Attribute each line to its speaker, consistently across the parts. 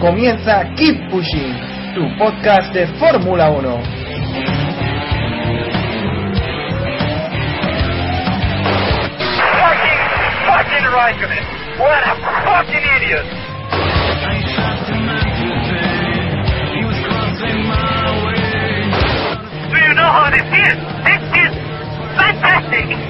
Speaker 1: Comienza Keep Pushing, tu podcast de Fórmula 1.
Speaker 2: Fucking, fucking Raikkonen. What a fucking idiot. Do you know how this is? This is fantastic.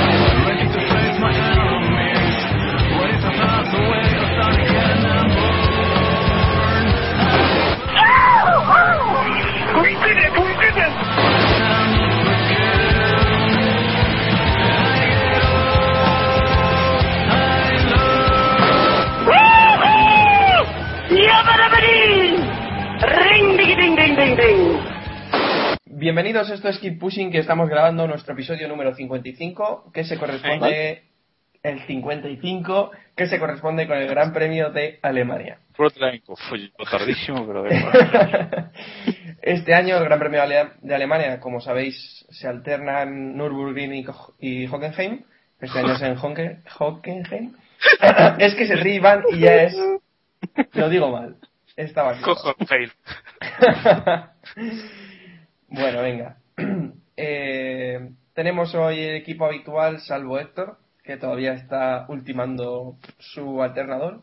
Speaker 1: Bienvenidos, esto es Keep Pushing, que estamos grabando nuestro episodio número 55, que se corresponde... El 55, que se corresponde con el Gran Premio de Alemania.
Speaker 3: Fue tardísimo, pero da igual.
Speaker 1: Este año el Gran Premio de Ale- de Alemania, como sabéis, se alternan Nürburgring y, Hockenheim. Este año es en Honke- Hockenheim. es que se ríe Iván y ya es... Lo digo mal. Estaba aquí. Bueno, venga. Eh, tenemos hoy el equipo habitual, salvo Héctor, que todavía está ultimando su alternador.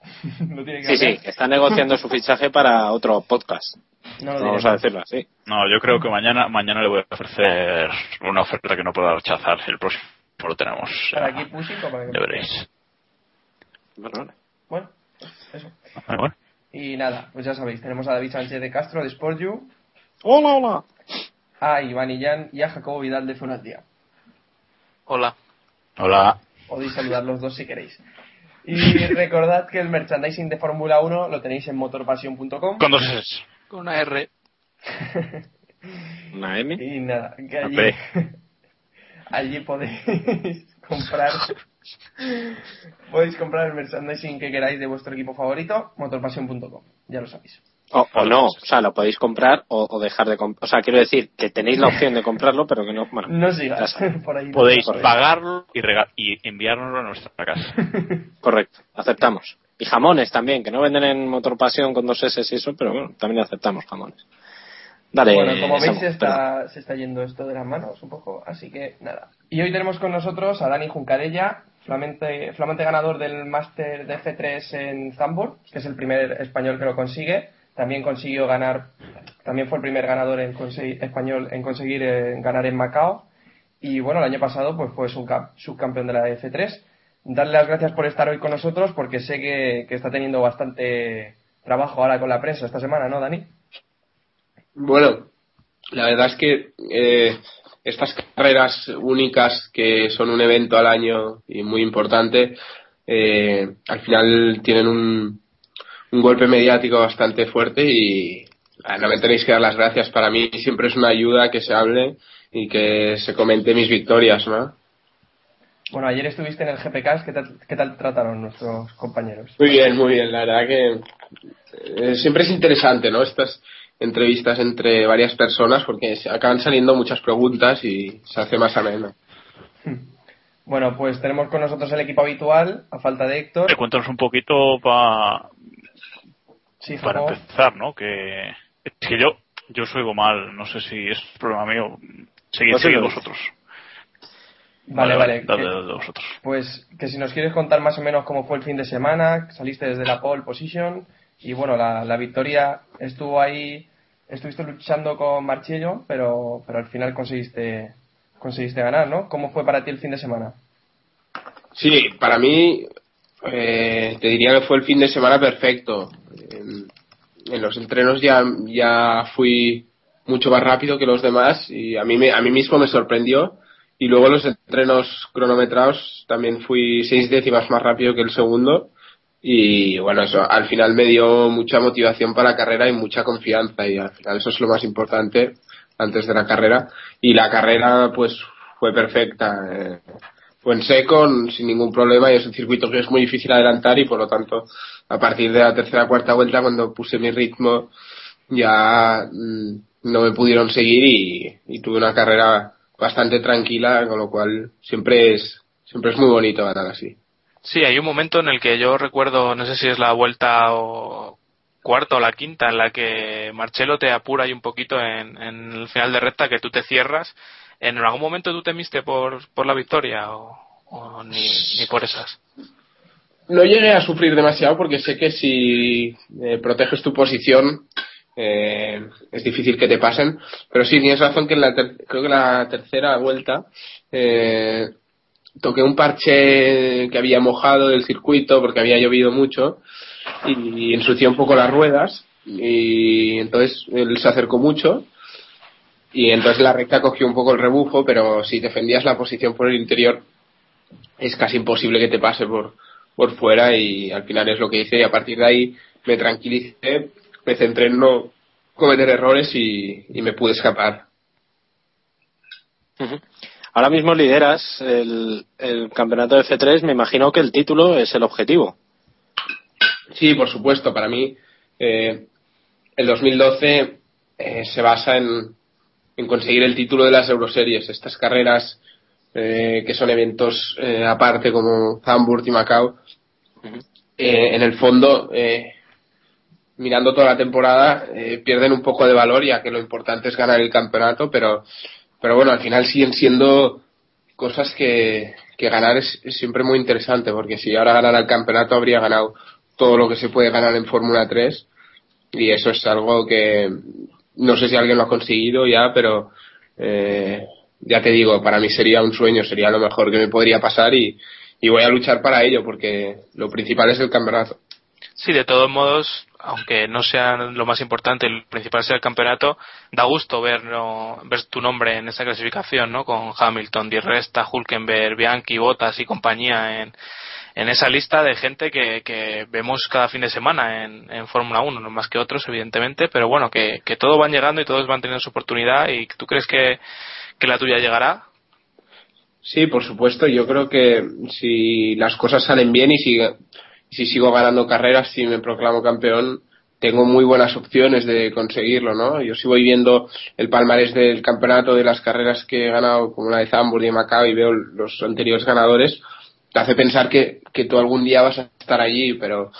Speaker 1: Tiene que
Speaker 4: Sí, sí, está negociando su fichaje para otro podcast.
Speaker 1: No lo
Speaker 4: Vamos a decirlo así.
Speaker 3: No, yo creo que mañana mañana le voy a ofrecer una oferta que no pueda rechazar. El próximo lo tenemos.
Speaker 1: Para Pushing o para
Speaker 3: ya veréis.
Speaker 4: Bueno.
Speaker 1: Bueno, eso.
Speaker 3: Bueno.
Speaker 1: Y nada, pues ya sabéis, tenemos a David Sánchez de Castro de Sport You,
Speaker 4: Hola, hola.
Speaker 1: A Iván Illán y a Jacobo Vidal de Fonatía.
Speaker 5: Hola.
Speaker 3: Hola.
Speaker 1: Podéis saludar los dos si queréis. Y recordad que el merchandising de Fórmula 1 lo tenéis en motorpasión.com.
Speaker 3: Con dos S.
Speaker 5: Con una R.
Speaker 4: Una M.
Speaker 1: Y nada, que allí, allí podéis comprar podéis comprar el merchandising que queráis de vuestro equipo favorito, motorpasión.com, ya lo sabéis.
Speaker 4: O, o no, o sea, lo podéis comprar o, o dejar de comprar. O sea, quiero decir que tenéis la opción de comprarlo, pero que no. Bueno,
Speaker 1: No sigas por ahí.
Speaker 3: Podéis
Speaker 1: por ahí.
Speaker 3: pagarlo y, y enviárnoslo a nuestra casa.
Speaker 4: Correcto, aceptamos. Y jamones también, que no venden en Motorpasión con dos S y eso, pero bueno, también aceptamos jamones. Dale.
Speaker 1: Bueno, como veis se está, se está yendo esto de las manos un poco, así que nada. Y hoy tenemos con nosotros a Dani Juncarella, flamante, flamante ganador del máster de F3 en Zambor, que es el primer español que lo consigue. También consiguió ganar, también fue el primer ganador en español en conseguir eh, ganar en Macao. Y bueno, el año pasado pues fue subcam- subcampeón de la F3. Darle las gracias por estar hoy con nosotros porque sé que, que está teniendo bastante trabajo ahora con la prensa esta semana, ¿no, Dani?
Speaker 6: Bueno, la verdad es que eh, estas carreras únicas que son un evento al año y muy importante, eh, al final tienen un, un golpe mediático bastante fuerte y ah, no me tenéis que dar las gracias. Para mí siempre es una ayuda que se hable y que se comente mis victorias, ¿no?
Speaker 1: Bueno, ayer estuviste en el GPK, ¿qué tal, qué tal trataron nuestros compañeros?
Speaker 6: Muy bien, muy bien. La verdad que eh, siempre es interesante, ¿no? Estas entrevistas entre varias personas porque se acaban saliendo muchas preguntas y se hace más ameno.
Speaker 1: Bueno, pues tenemos con nosotros el equipo habitual, a falta de Héctor.
Speaker 3: Eh, Cuéntanos un poquito pa-
Speaker 1: Sí,
Speaker 3: para empezar, ¿no? Que es que yo yo os oigo mal. No sé si es problema mío. Seguid,
Speaker 4: No sé,
Speaker 3: seguid
Speaker 4: no.
Speaker 3: vosotros.
Speaker 1: Vale, vale.
Speaker 3: Dale, dale, vosotros.
Speaker 1: pues que si nos quieres contar más o menos cómo fue el fin de semana, saliste desde la pole position y bueno, la, la victoria estuvo ahí, estuviste luchando con Marchello, pero, pero al final conseguiste, conseguiste ganar, ¿no? ¿Cómo fue para ti el fin de semana?
Speaker 6: Sí, para mí eh, te diría que fue el fin de semana perfecto. En, los entrenos ya, ya fui mucho más rápido que los demás y a mí, me, a mí mismo me sorprendió. Y luego los entrenos cronometrados también fui seis décimas más rápido que el segundo. Y bueno, eso al final me dio mucha motivación para la carrera y mucha confianza. Y al final eso es lo más importante antes de la carrera. Y la carrera pues fue perfecta. Eh, fue en seco, sin ningún problema. Y es un circuito que es muy difícil adelantar y por lo tanto a partir de la tercera cuarta vuelta cuando puse mi ritmo ya mm, no me pudieron seguir y, tuve una carrera bastante tranquila, con lo cual siempre es, siempre es muy bonito ganar así.
Speaker 7: Sí, hay un momento en el que yo recuerdo, no sé si es la vuelta o cuarta o la quinta, en la que Marcelo te apura ahí un poquito en, el final de recta, que tú te cierras. ¿En algún momento tú temiste por, por la victoria o, ni, ni, por esas?
Speaker 6: No llegué a sufrir demasiado porque sé que si eh, proteges tu posición eh, es difícil que te pasen. Pero sí, tienes razón que en la creo que la tercera vuelta eh, toqué un parche que había mojado del circuito porque había llovido mucho y, ensucié un poco las ruedas y entonces él se acercó mucho y entonces la recta cogió un poco el rebufo, pero si defendías la posición por el interior es casi imposible que te pase por, por fuera y al final es lo que hice y a partir de ahí me tranquilicé me centré en no cometer errores y, me pude escapar.
Speaker 4: Ahora mismo lideras el, campeonato de F3, me imagino que el título es el objetivo.
Speaker 6: Sí, por supuesto, para mí eh, el 2012 eh, se basa en, conseguir el título de las Euroseries, estas carreras eh, que son eventos aparte como Hamburg y Macao. en el fondo mirando toda la temporada, eh, pierden un poco de valor ya que lo importante es ganar el campeonato, pero, pero bueno, al final siguen siendo cosas que, que ganar es, siempre muy interesante, porque si ahora ganara el campeonato habría ganado todo lo que se puede ganar en Fórmula 3 y eso es algo que no sé si alguien lo ha conseguido ya, pero eh, ya te digo, para mí sería un sueño, sería lo mejor que me podría pasar y, y voy a luchar para ello porque lo principal es el campeonato.
Speaker 7: Sí, de todos modos, aunque no sea lo más importante, el principal sea el campeonato, da gusto ver, ver tu nombre en esa clasificación, ¿no? Con Hamilton, Di Resta, Hulkenberg, Bianchi, Bottas y compañía en, en esa lista de gente que, que vemos cada fin de semana en, en Fórmula 1, no más que otros, evidentemente, pero bueno, que, que todos van llegando y todos van teniendo su oportunidad y tú crees que, que la tuya llegará.
Speaker 6: Sí, por supuesto. Yo creo que si las cosas salen bien y si si sigo ganando carreras, si me proclamo campeón, tengo muy buenas opciones de conseguirlo, ¿no? Yo si voy viendo el palmarés del campeonato de las carreras que he ganado, como la de Zambur y Macao, y veo los anteriores ganadores, te hace pensar que, que tú algún día vas a estar allí, pero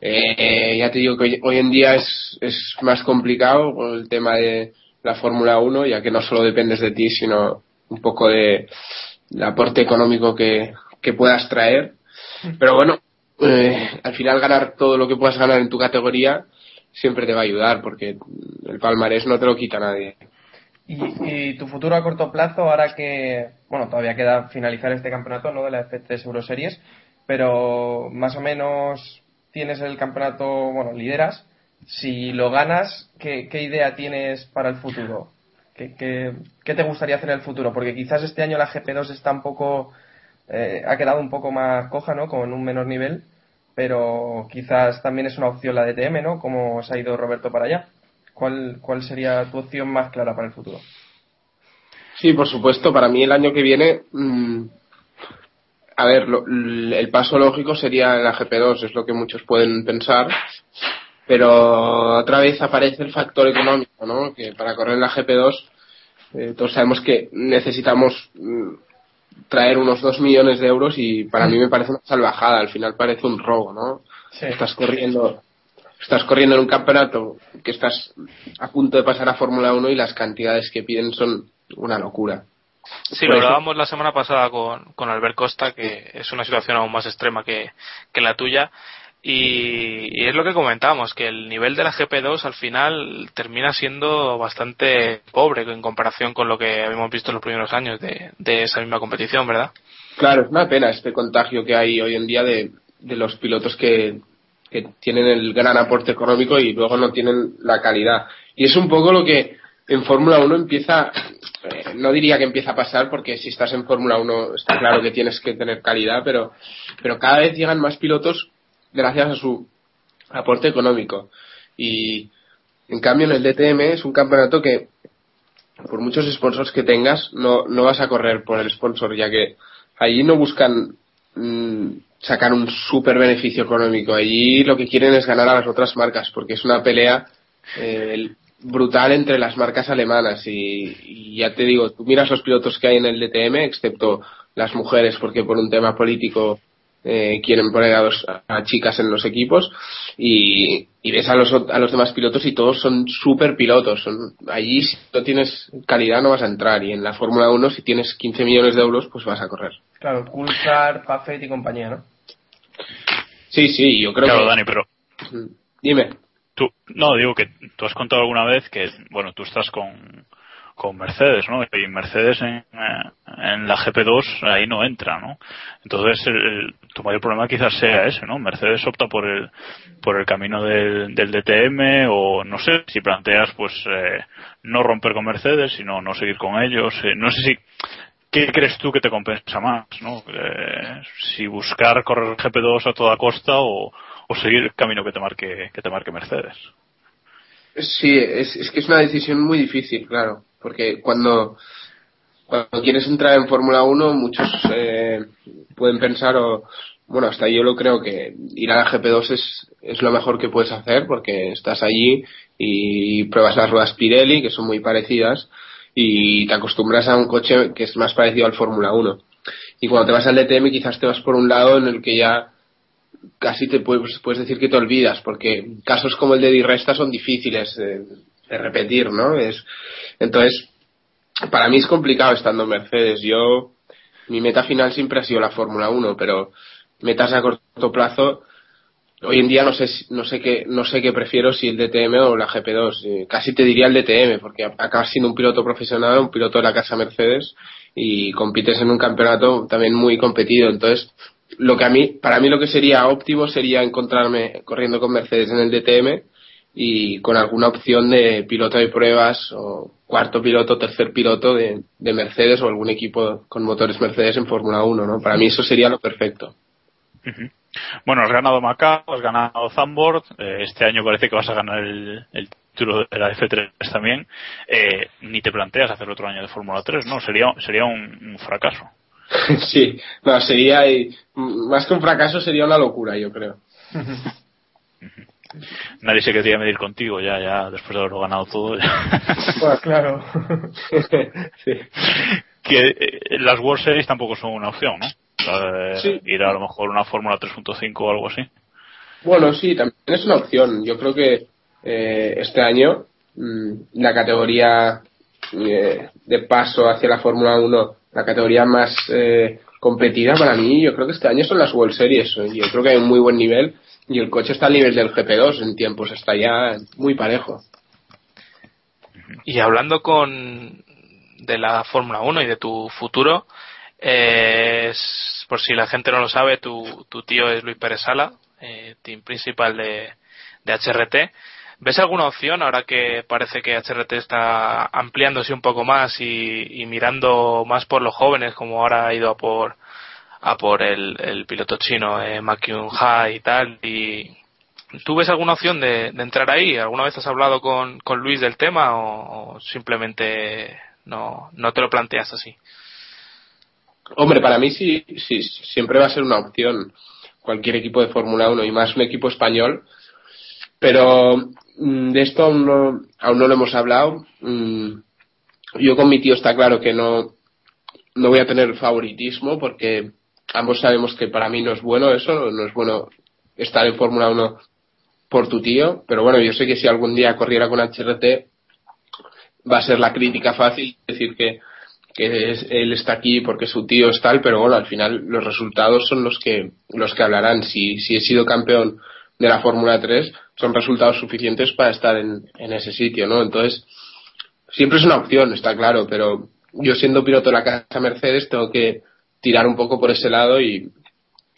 Speaker 6: eh, ya te digo que hoy, en día es, es más complicado con el tema de la Fórmula 1, ya que no solo dependes de ti, sino un poco de el aporte económico que, que puedas traer. Pero bueno, eh, al final ganar todo lo que puedas ganar en tu categoría siempre te va a ayudar porque el palmarés no te lo quita nadie.
Speaker 1: ¿Y, tu futuro a corto plazo, ahora que, bueno, todavía queda finalizar este campeonato, ¿no? De la F3 Euroseries, pero más o menos tienes el campeonato, bueno, lideras. Si lo ganas, ¿qué, idea tienes para el futuro? ¿Qué, ¿Qué, te gustaría hacer en el futuro? Porque quizás este año la GP2 está un poco eh, ha quedado un poco más coja, ¿no? Con un menor nivel, pero quizás también es una opción la DTM, ¿no? Como se ha ido Roberto para allá. ¿Cuál, cuál sería tu opción más clara para el futuro?
Speaker 6: Sí, por supuesto. Para mí el año que viene, mm, a ver, el paso lógico sería la GP2, es lo que muchos pueden pensar. Pero otra vez aparece el factor económico, ¿no? Que para correr la GP2 eh, todos sabemos que necesitamos mm, traer unos dos millones de euros y para mí me parece una salvajada, al final parece un robo, ¿no? Estás corriendo estás corriendo en un campeonato que estás a punto de pasar a Fórmula 1 y las cantidades que piden son una locura.
Speaker 7: Sí, lo hablábamos la semana pasada con, con Albert Costa, que es una situación aún más extrema que, que la tuya. Y, es lo que comentábamos, que el nivel de la GP2 al final termina siendo bastante pobre en comparación con lo que habíamos visto en los primeros años de, esa misma competición, ¿verdad?
Speaker 6: Claro, es una pena este contagio que hay hoy en día de, los pilotos que, que tienen el gran aporte económico y luego no tienen la calidad. Y es un poco lo que en Fórmula 1 empieza, eh, no diría que empieza a pasar porque si estás en Fórmula 1 está claro que tienes que tener calidad, pero, pero cada vez llegan más pilotos gracias a su aporte económico. Y en cambio en el DTM es un campeonato que por muchos sponsors que tengas no, no vas a correr por el sponsor ya que allí no buscan mm, sacar un super beneficio económico. Allí lo que quieren es ganar a las otras marcas porque es una pelea eh, brutal entre las marcas alemanas y, y, ya te digo, tú miras los pilotos que hay en el DTM, excepto las mujeres porque por un tema político eh, quieren poner a, dos, a chicas en los equipos y, y ves a los, a los demás pilotos y todos son super pilotos. Son, allí si no tienes calidad no vas a entrar y en la Fórmula 1 si tienes 15 millones de euros pues vas a correr.
Speaker 1: Claro, Coulthard, Buffett y compañía, ¿no?
Speaker 6: Sí, sí, yo creo
Speaker 3: Claro,
Speaker 6: que...
Speaker 3: Dani, pero
Speaker 6: Dime.
Speaker 3: tú, no, digo que tú has contado alguna vez que, bueno, tú estás con, con Mercedes, ¿no? Y Mercedes en, eh, en la GP2 ahí no entra, ¿no? Entonces, el, el- tu mayor problema quizás sea ese, ¿no? Mercedes opta por el, por el camino del, del DTM o no sé si planteas, pues, eh, no romper con Mercedes, sino no seguir con ellos. eh, no sé si, ¿qué crees tú que te compensa más, ¿no? Eh, si buscar correr GP2 a toda costa o, o seguir el camino que te marque, que te marque Mercedes.
Speaker 6: Sí, es, es que es una decisión muy difícil, claro, porque cuando, cuando quieres entrar en Fórmula 1 muchos eh, pueden pensar, o bueno, hasta yo lo creo que ir a la GP2 es, es lo mejor que puedes hacer porque estás allí y pruebas las ruedas Pirelli, que son muy parecidas, y te acostumbras a un coche que es más parecido al Fórmula 1. Y cuando te vas al DTM quizás te vas por un lado en el que ya casi te puedes, puedes decir que te olvidas, porque casos como el de Di Resta son difíciles de, de repetir, ¿no? Es, entonces, para mí es complicado estando en Mercedes. Yo, mi meta final siempre ha sido la Fórmula 1, pero metas a corto plazo, hoy en día no sé, no sé qué, no sé qué prefiero si el DTM o la GP2. Eh, casi te diría el DTM, porque acabas siendo un piloto profesional, un piloto de la casa Mercedes y compites en un campeonato también muy competido. Entonces, lo que a mí, para mí lo que sería óptimo sería encontrarme corriendo con Mercedes en el DTM y con alguna opción de piloto de pruebas o cuarto piloto, tercer piloto de, de Mercedes o algún equipo con motores Mercedes en Fórmula 1, ¿no? Para mí eso sería lo perfecto.
Speaker 3: Bueno, has ganado Macao, has ganado Zandvoort, eh, este año parece que vas a ganar el, el título de la F3 también. Eh, ni te planteas hacer otro año de Fórmula 3, ¿no? Sería, sería un, un fracaso.
Speaker 6: sí, no, sería, más que un fracaso, sería una locura, yo creo.
Speaker 3: Nadie se quería medir contigo ya, ya después de haberlo ganado todo.
Speaker 1: Bueno, claro.
Speaker 6: sí.
Speaker 3: que eh, las World Series tampoco son una opción, ¿no? Eh,
Speaker 6: Sí.
Speaker 3: Ir a lo mejor una Fórmula 3.5 o algo así.
Speaker 6: Bueno, sí, también es una opción. Yo creo que eh, este año mm, la categoría de paso hacia la Fórmula 1, la categoría más competida para mí, yo creo que este año son las World Series. Yo creo que hay un muy buen nivel y el coche está al nivel del GP2 en tiempos, está ya muy parejo.
Speaker 7: Y hablando con de la Fórmula 1 y de tu futuro, eh, es- por si la gente no lo sabe, tu, tu tío es Luis Pérez Sala, eh, team principal de, de HRT. ¿Ves alguna opción ahora que parece que HRT está ampliándose un poco más y mirando más por los jóvenes, como ahora ha ido a por a por el, el piloto chino eh, Ma Kyung-ha y tal? Y, ¿Tú ves alguna opción de, de entrar ahí? ¿Alguna vez has hablado con, con Luis del tema o, o simplemente no, no te lo planteas así?
Speaker 6: Hombre, para mí sí, sí, siempre va a ser una opción cualquier equipo de Fórmula 1 y más un equipo español. Pero mm, de esto aún no, aún no lo hemos hablado. Mm, Yo con mi tío está claro que no, no voy a tener favoritismo porque ambos sabemos que para mí no es bueno eso, no es bueno estar en Fórmula 1 por tu tío. Pero bueno, yo sé que si algún día corriera con HRT va a ser la crítica fácil decir que que es- él está aquí porque su tío es tal, pero bueno, al final los resultados son los que los que hablarán. Si, si he sido campeón de la Fórmula 3, son resultados suficientes para estar en, en ese sitio, ¿no? Entonces, siempre es una opción, está claro, pero yo siendo piloto de la casa Mercedes tengo que tirar un poco por ese lado y,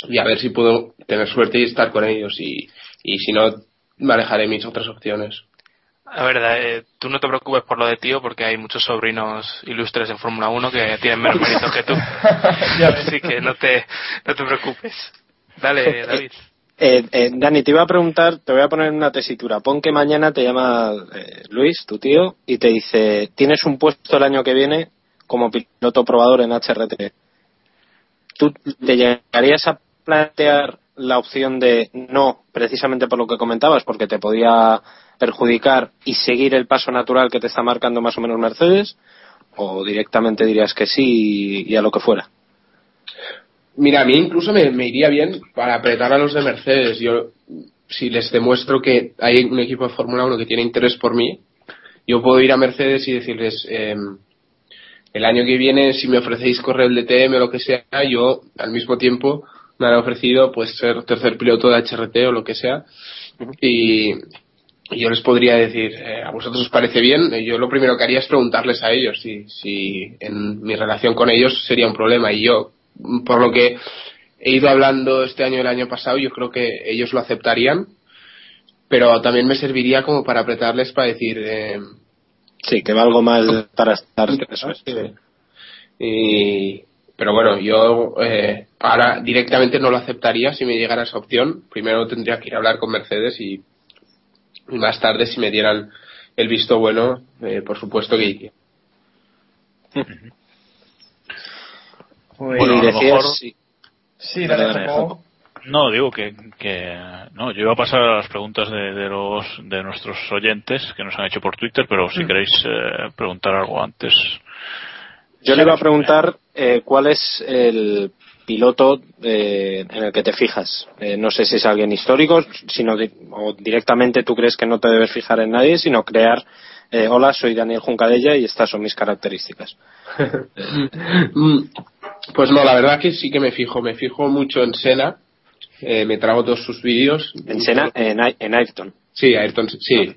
Speaker 6: y a ver si puedo tener suerte y estar con ellos y, y si no, manejaré mis otras opciones.
Speaker 7: A ver, eh, tú no te preocupes por lo de tío porque hay muchos sobrinos ilustres en Fórmula 1 que tienen menos mérito que tú. Así que no te, no te preocupes. Dale, David.
Speaker 4: Eh, eh, Dani, te iba a preguntar, te voy a poner una tesitura. Pon que mañana te llama eh, Luis, tu tío, y te dice, tienes un puesto el año que viene como piloto probador en HRT. ¿Tú te llegarías a plantear la opción de no, precisamente por lo que comentabas, porque te podía perjudicar y seguir el paso natural que te está marcando más o menos Mercedes? ¿O directamente dirías que sí y a lo que fuera?
Speaker 6: Mira, a mí incluso me, me, iría bien para apretar a los de Mercedes. Yo, si les demuestro que hay un equipo de Fórmula 1 que tiene interés por mí, yo puedo ir a Mercedes y decirles, eh, el año que viene, si me ofrecéis correr el DTM o lo que sea, yo al mismo tiempo me han ofrecido pues ser tercer piloto de HRT o lo que sea. Y, yo les podría decir, eh, ¿a vosotros os parece bien? Yo lo primero que haría es preguntarles a ellos si, si en mi relación con ellos sería un problema. Y yo, por lo que he ido hablando este año y el año pasado, yo creo que ellos lo aceptarían. Pero también me serviría como para apretarles para decir, eh,
Speaker 4: Sí, que va algo mal para estar.
Speaker 6: Eso es. Y, pero bueno, yo eh, ahora directamente no lo aceptaría si me llegara esa opción. Primero tendría que ir a hablar con Mercedes y, y más tarde, si me dieran el visto bueno, eh, por supuesto que iría.
Speaker 1: Pues,
Speaker 3: Bueno, a lo
Speaker 4: decías,
Speaker 3: mejor-
Speaker 4: sí.
Speaker 1: sí,
Speaker 4: Dale,
Speaker 1: dale.
Speaker 3: No, digo que, que no, yo iba a pasar a las preguntas de, de los de nuestros oyentes que nos han hecho por Twitter, pero si queréis eh, preguntar algo antes.
Speaker 4: Yo le iba a preguntar eh, cuál es el piloto eh, en el que te fijas. Eh, no sé si es alguien histórico, sino di- o directamente tú crees que no te debes fijar en nadie, sino crear. eh, Hola, soy Daniel Juncadella y estas son mis características.
Speaker 6: Mm, pues no, la verdad que sí que me fijo. Me fijo mucho en Sena. Eh, me trago todos sus vídeos.
Speaker 4: En Sena, en, en Ayrton.
Speaker 6: Sí, Ayrton, sí.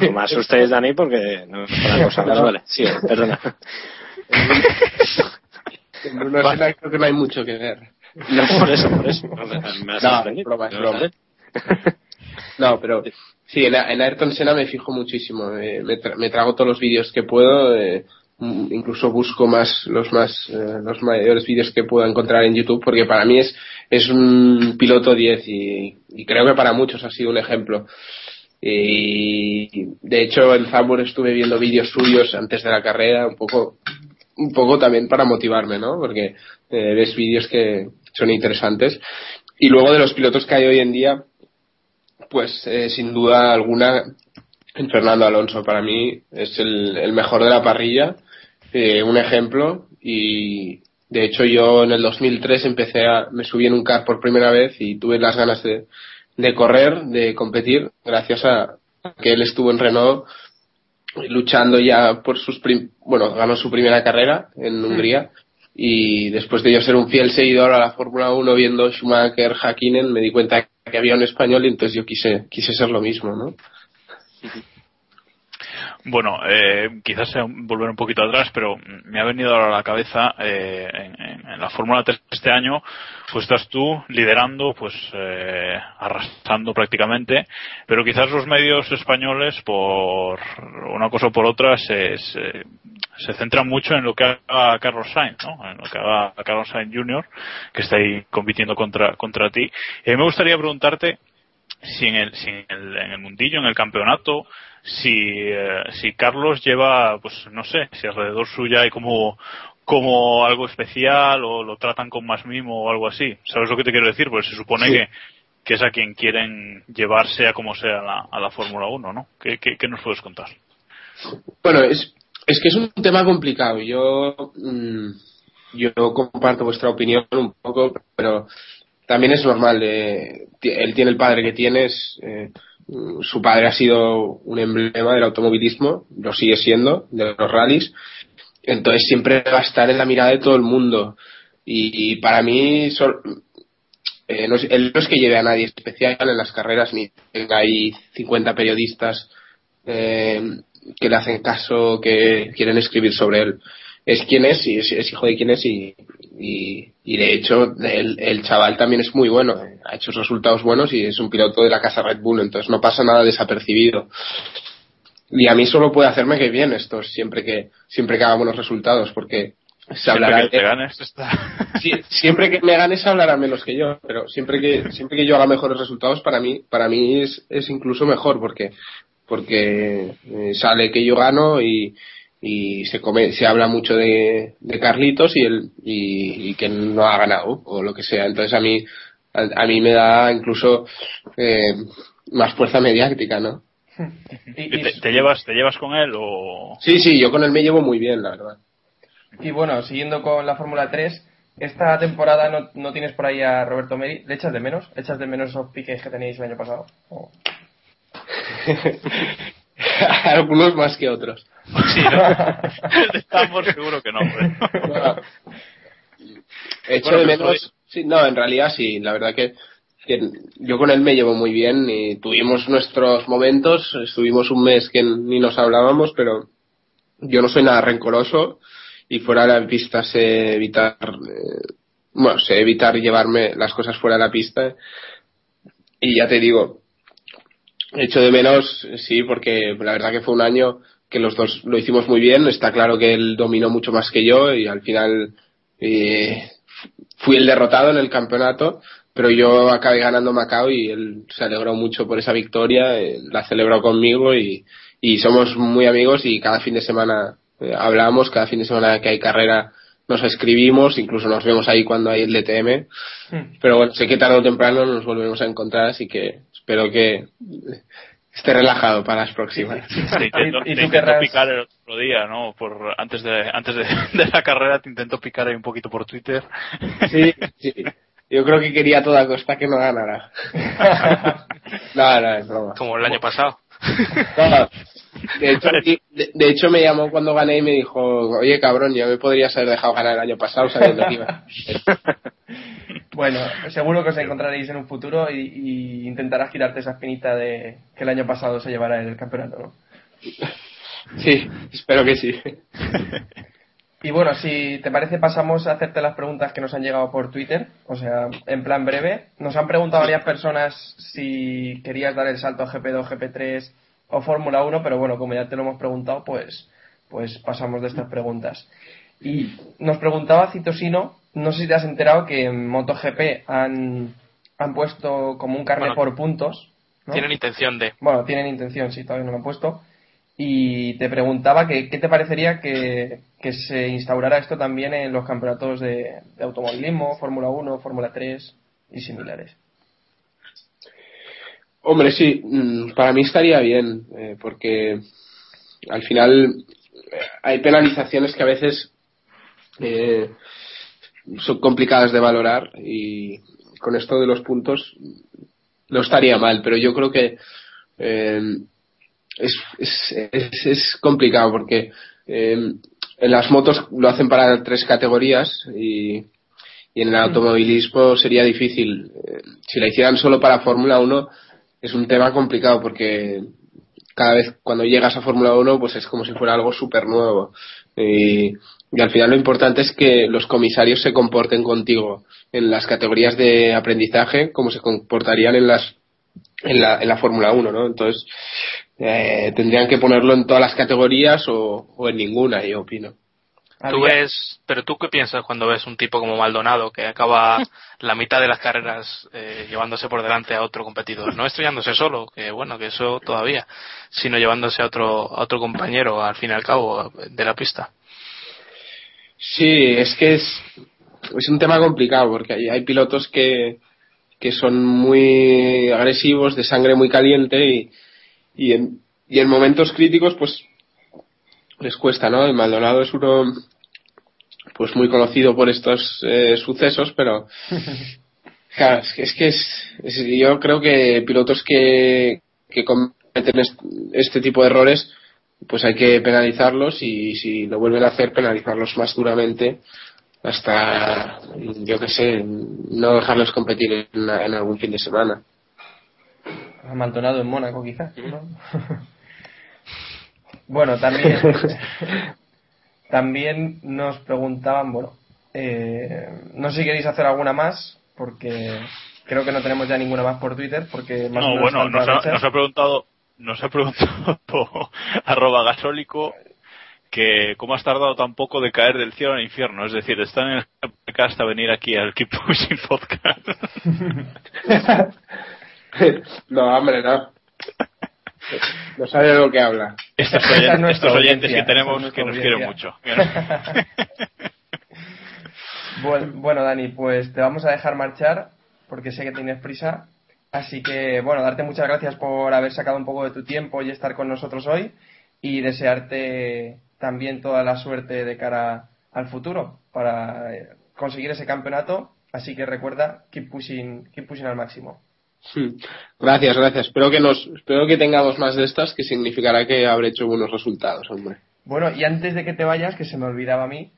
Speaker 4: No me asustéis, Dani, porque no para cosa. Vale, vale. Sí, perdona.
Speaker 6: En Bruno Senna creo que no hay mucho que ver.
Speaker 4: No, por eso, por eso. No, me- me has
Speaker 6: No,
Speaker 4: sorprendido.
Speaker 6: es broma, es broma. No, pero sí, en, en Ayrton Senna me fijo muchísimo. eh, me, tra- me trago todos los vídeos que puedo. eh, incluso busco más los más eh, los mayores vídeos que puedo encontrar en YouTube porque para mí es es un piloto 10 y, y creo que para muchos ha sido un ejemplo. Y de hecho en Zambur estuve viendo vídeos suyos antes de la carrera, un poco un poco también para motivarme, ¿no? Porque eh, ves vídeos que son interesantes. Y luego de los pilotos que hay hoy en día, pues eh, sin duda alguna, Fernando Alonso para mí es el, el mejor de la parrilla, eh, un ejemplo. Y de hecho yo en el 2003 empecé a, me subí en un car por primera vez y tuve las ganas de, de correr, de competir, gracias a que él estuvo en Renault luchando ya por sus prim- bueno ganó su primera carrera en Hungría y después de yo ser un fiel seguidor a la Fórmula 1 viendo Schumacher, Hakkinen me di cuenta que había un español y entonces yo quise quise ser lo mismo ¿no?
Speaker 3: Bueno, eh, quizás sea volver un poquito atrás, pero me ha venido ahora a la cabeza eh, en, la Fórmula 3 este año, pues estás tú liderando, pues eh, arrastrando prácticamente, pero quizás los medios españoles, por una cosa o por otra, se, se, centran mucho en lo que haga Carlos Sainz, ¿no? En lo que haga Carlos Sainz Jr., que está ahí compitiendo contra, contra ti. Mí me gustaría preguntarte si en el, si en el, en el mundillo, en el campeonato, si, eh, si Carlos lleva, pues no sé, si alrededor suya hay como, como algo especial o lo tratan con más mimo o algo así. ¿Sabes lo que te quiero decir? Pues se supone
Speaker 6: Sí.
Speaker 3: que, que es a quien quieren llevar sea como sea a la, a la Fórmula 1, ¿no? ¿Qué, qué, qué nos puedes contar?
Speaker 6: Bueno, es, es que es un tema complicado. Yo, mm, yo comparto vuestra opinión un poco, pero también es normal. eh, él tiene el padre que tiene. es, eh, su padre ha sido un emblema del automovilismo, lo sigue siendo, de los rallies. Entonces siempre va a estar en la mirada de todo el mundo. Y, para mí, sol- eh, no es, él no es que lleve a nadie especial en las carreras, ni tenga ahí 50 periodistas eh, que le hacen caso, que quieren escribir sobre él. Es quien es y es, hijo de quien es y, y de hecho el, el chaval también es muy bueno, ha hecho resultados buenos y es un piloto de la casa Red Bull, entonces no pasa nada desapercibido. Y a mí solo puede hacerme que bien esto siempre que siempre que haga buenos resultados, porque se hablará
Speaker 3: Siempre que te ganes, está.
Speaker 6: Sí, siempre que me ganes hablará menos que yo, pero siempre que siempre que yo haga mejores resultados para mí para mí es, es incluso mejor porque porque eh, sale que yo gano y, y se come, se habla mucho de, de Carlitos y él y, y que no ha ganado o lo que sea, entonces a mí a, a mí me da incluso eh, más fuerza mediática, ¿no?
Speaker 1: Y,
Speaker 3: ¿Y
Speaker 1: y-
Speaker 3: ¿Te, te llevas, ¿Te llevas con él o.?
Speaker 6: Sí, sí, yo con él me llevo muy bien, la verdad.
Speaker 1: y bueno, siguiendo con la Fórmula 3, esta temporada no, no tienes por ahí a Roberto Meri. ¿Le echas de menos? ¿Echas de menos esos piques que tenéis el año pasado? O-
Speaker 6: Algunos más que otros.
Speaker 3: Sí, ¿no? Estamos seguro que no, hombre.
Speaker 6: Bueno, echo
Speaker 3: Bueno,
Speaker 6: de
Speaker 3: pero
Speaker 6: menos. Sí, no, en realidad sí. La verdad que, que yo con él me llevo muy bien y tuvimos nuestros momentos. Estuvimos un mes que ni nos hablábamos, pero yo no soy nada rencoroso y fuera de la pista sé evitar. eh, bueno, sé evitar llevarme las cosas fuera de la pista. Y ya te digo, echo de menos, sí, porque la verdad que fue un año que los dos lo hicimos muy bien. Está claro que él dominó mucho más que yo y al final eh, fui el derrotado en el campeonato, pero yo acabé ganando Macao y él se alegró mucho por esa victoria, eh, la celebró conmigo y, y somos muy amigos y cada fin de semana eh, hablamos, cada fin de semana que hay carrera nos escribimos, incluso nos vemos ahí cuando hay el DTM, pero bueno, sé que tarde o temprano nos volvemos a encontrar, así que espero que esté relajado para las próximas.
Speaker 3: Te intento,
Speaker 1: Y- y
Speaker 3: te
Speaker 1: tú
Speaker 3: intento
Speaker 1: querrás-
Speaker 3: picar el otro día, ¿no? Por, antes de, antes de, de la carrera te intento picar ahí un poquito por Twitter.
Speaker 6: Sí, sí. Yo creo que quería a toda costa que no ganara. no, no, es broma.
Speaker 7: Como el año pasado.
Speaker 6: No, de, hecho, de, de hecho, me llamó cuando gané y me dijo, oye cabrón, ya me podrías haber dejado ganar el año pasado sabiendo que iba.
Speaker 1: Bueno, seguro que os encontraréis en un futuro y, y intentarás girarte esa espinita de que el año pasado se llevara el campeonato, ¿no?
Speaker 6: Sí, espero que sí.
Speaker 1: Y bueno, si te parece, pasamos a hacerte las preguntas que nos han llegado por Twitter. O sea, en plan breve. Nos han preguntado varias personas si querías dar el salto a GP2, GP3 o Fórmula 1, pero bueno, como ya te lo hemos preguntado, pues, pues pasamos de estas preguntas. Y nos preguntaba Citosino, no sé si te has enterado que en MotoGP han, han puesto como un carnet
Speaker 7: Bueno,
Speaker 1: por puntos. ¿no?
Speaker 7: Tienen intención de.
Speaker 1: Bueno, tienen intención, sí, todavía no lo han puesto. Y te preguntaba que, qué te parecería que, que se instaurara esto también en los campeonatos de, de automovilismo, Fórmula 1, Fórmula 3 y similares.
Speaker 6: Hombre, sí, mm, para mí estaría bien, eh, porque al final eh, hay penalizaciones que a veces eh, son complicadas de valorar y con esto de los puntos no estaría mal, pero yo creo que eh, es, es, es, es complicado porque eh, en las motos lo hacen para tres categorías y, y en el automovilismo sería difícil. Si la hicieran solo para Fórmula 1 es un tema complicado porque cada vez cuando llegas a Fórmula 1 pues es como si fuera algo súper nuevo. Y, y al final lo importante es que los comisarios se comporten contigo en las categorías de aprendizaje como se comportarían en las en la, en la Fórmula 1, ¿no? Entonces eh, tendrían que ponerlo en todas las categorías o, o en ninguna, yo opino.
Speaker 7: Tú ves, pero tú qué piensas cuando ves un tipo como Maldonado que acaba la mitad de las carreras eh, llevándose por delante a otro competidor, no estrellándose solo, que bueno, que eso todavía, sino llevándose a otro a otro compañero al fin y al cabo de la pista.
Speaker 6: Sí, es que es, es un tema complicado porque hay, hay pilotos que, que son muy agresivos, de sangre muy caliente y, y, en, y en momentos críticos pues les cuesta, ¿no? El Maldonado es uno pues muy conocido por estos eh, sucesos, pero claro, es que, es, es, yo creo que pilotos que, que cometen est- este tipo de errores pues hay que penalizarlos y si lo vuelven a hacer penalizarlos más duramente hasta yo que sé no dejarlos competir en, en algún fin de semana
Speaker 1: a Maldonado en Mónaco, quizás. ¿no? bueno, también, también nos preguntaban, bueno, Eh, no sé si queréis hacer alguna más, porque creo que no tenemos ya ninguna más por Twitter, porque más o
Speaker 3: No,
Speaker 1: menos
Speaker 3: bueno, nos ha, nos ha preguntado, nos ha preguntado arroba gasólico que cómo has tardado tan poco de caer del cielo al infierno. Es decir, están en el podcast a venir aquí al Keep Pushing Podcast.
Speaker 6: no, hombre, no. No sabe de lo que habla.
Speaker 3: Estos,
Speaker 1: es
Speaker 3: oyentes que tenemos
Speaker 1: es
Speaker 3: que nos quieren mucho.
Speaker 1: Bueno, bueno, Dani, pues te vamos a dejar marchar porque sé que tienes prisa. Así que, bueno, darte muchas gracias por haber sacado un poco de tu tiempo y estar con nosotros hoy y desearte también toda la suerte de cara al futuro para eh, conseguir ese campeonato. Así que recuerda, keep pushing, keep pushing al máximo.
Speaker 6: Hmm. Gracias, gracias. Espero que nos, espero que tengamos más de estas, que significará que habré hecho buenos resultados, hombre.
Speaker 1: Bueno, y antes de que te vayas, que se me olvidaba a mí,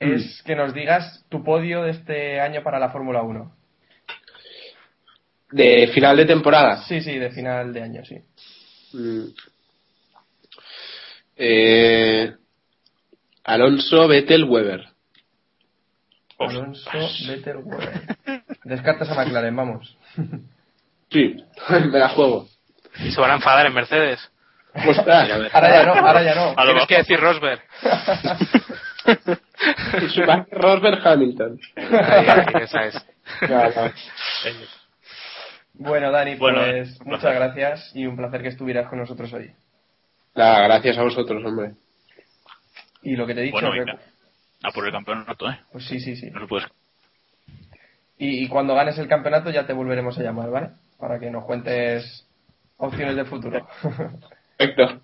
Speaker 1: es que nos digas tu podio de este año para la Fórmula 1.
Speaker 6: De final de temporada.
Speaker 1: Sí, sí, de final de año, sí.
Speaker 6: Mm. Eh, Alonso, Vettel, Weber.
Speaker 1: Alonso, Vettel, Weber. Descartas a McLaren, vamos.
Speaker 6: Sí, me la juego.
Speaker 7: Y se van a enfadar en Mercedes.
Speaker 6: Ostras,
Speaker 1: Ahora ya no, ahora ya no.
Speaker 3: A lo
Speaker 7: Tienes que decir Rosberg.
Speaker 6: Rosberg, Hamilton.
Speaker 7: Ahí, ahí, esa es.
Speaker 6: No, no.
Speaker 1: Bueno, Dani,
Speaker 3: Bueno,
Speaker 1: pues
Speaker 3: un
Speaker 1: muchas gracias y un placer que estuvieras con nosotros hoy.
Speaker 6: Nada, gracias a vosotros, hombre.
Speaker 1: Y lo que te he dicho,
Speaker 3: Bueno, venga. A por el campeonato, ¿eh?
Speaker 1: pues sí, sí, sí.
Speaker 3: No se puede
Speaker 1: Y, y cuando ganes el campeonato ya te volveremos a llamar, ¿vale? Para que nos cuentes opciones de futuro.
Speaker 6: Perfecto.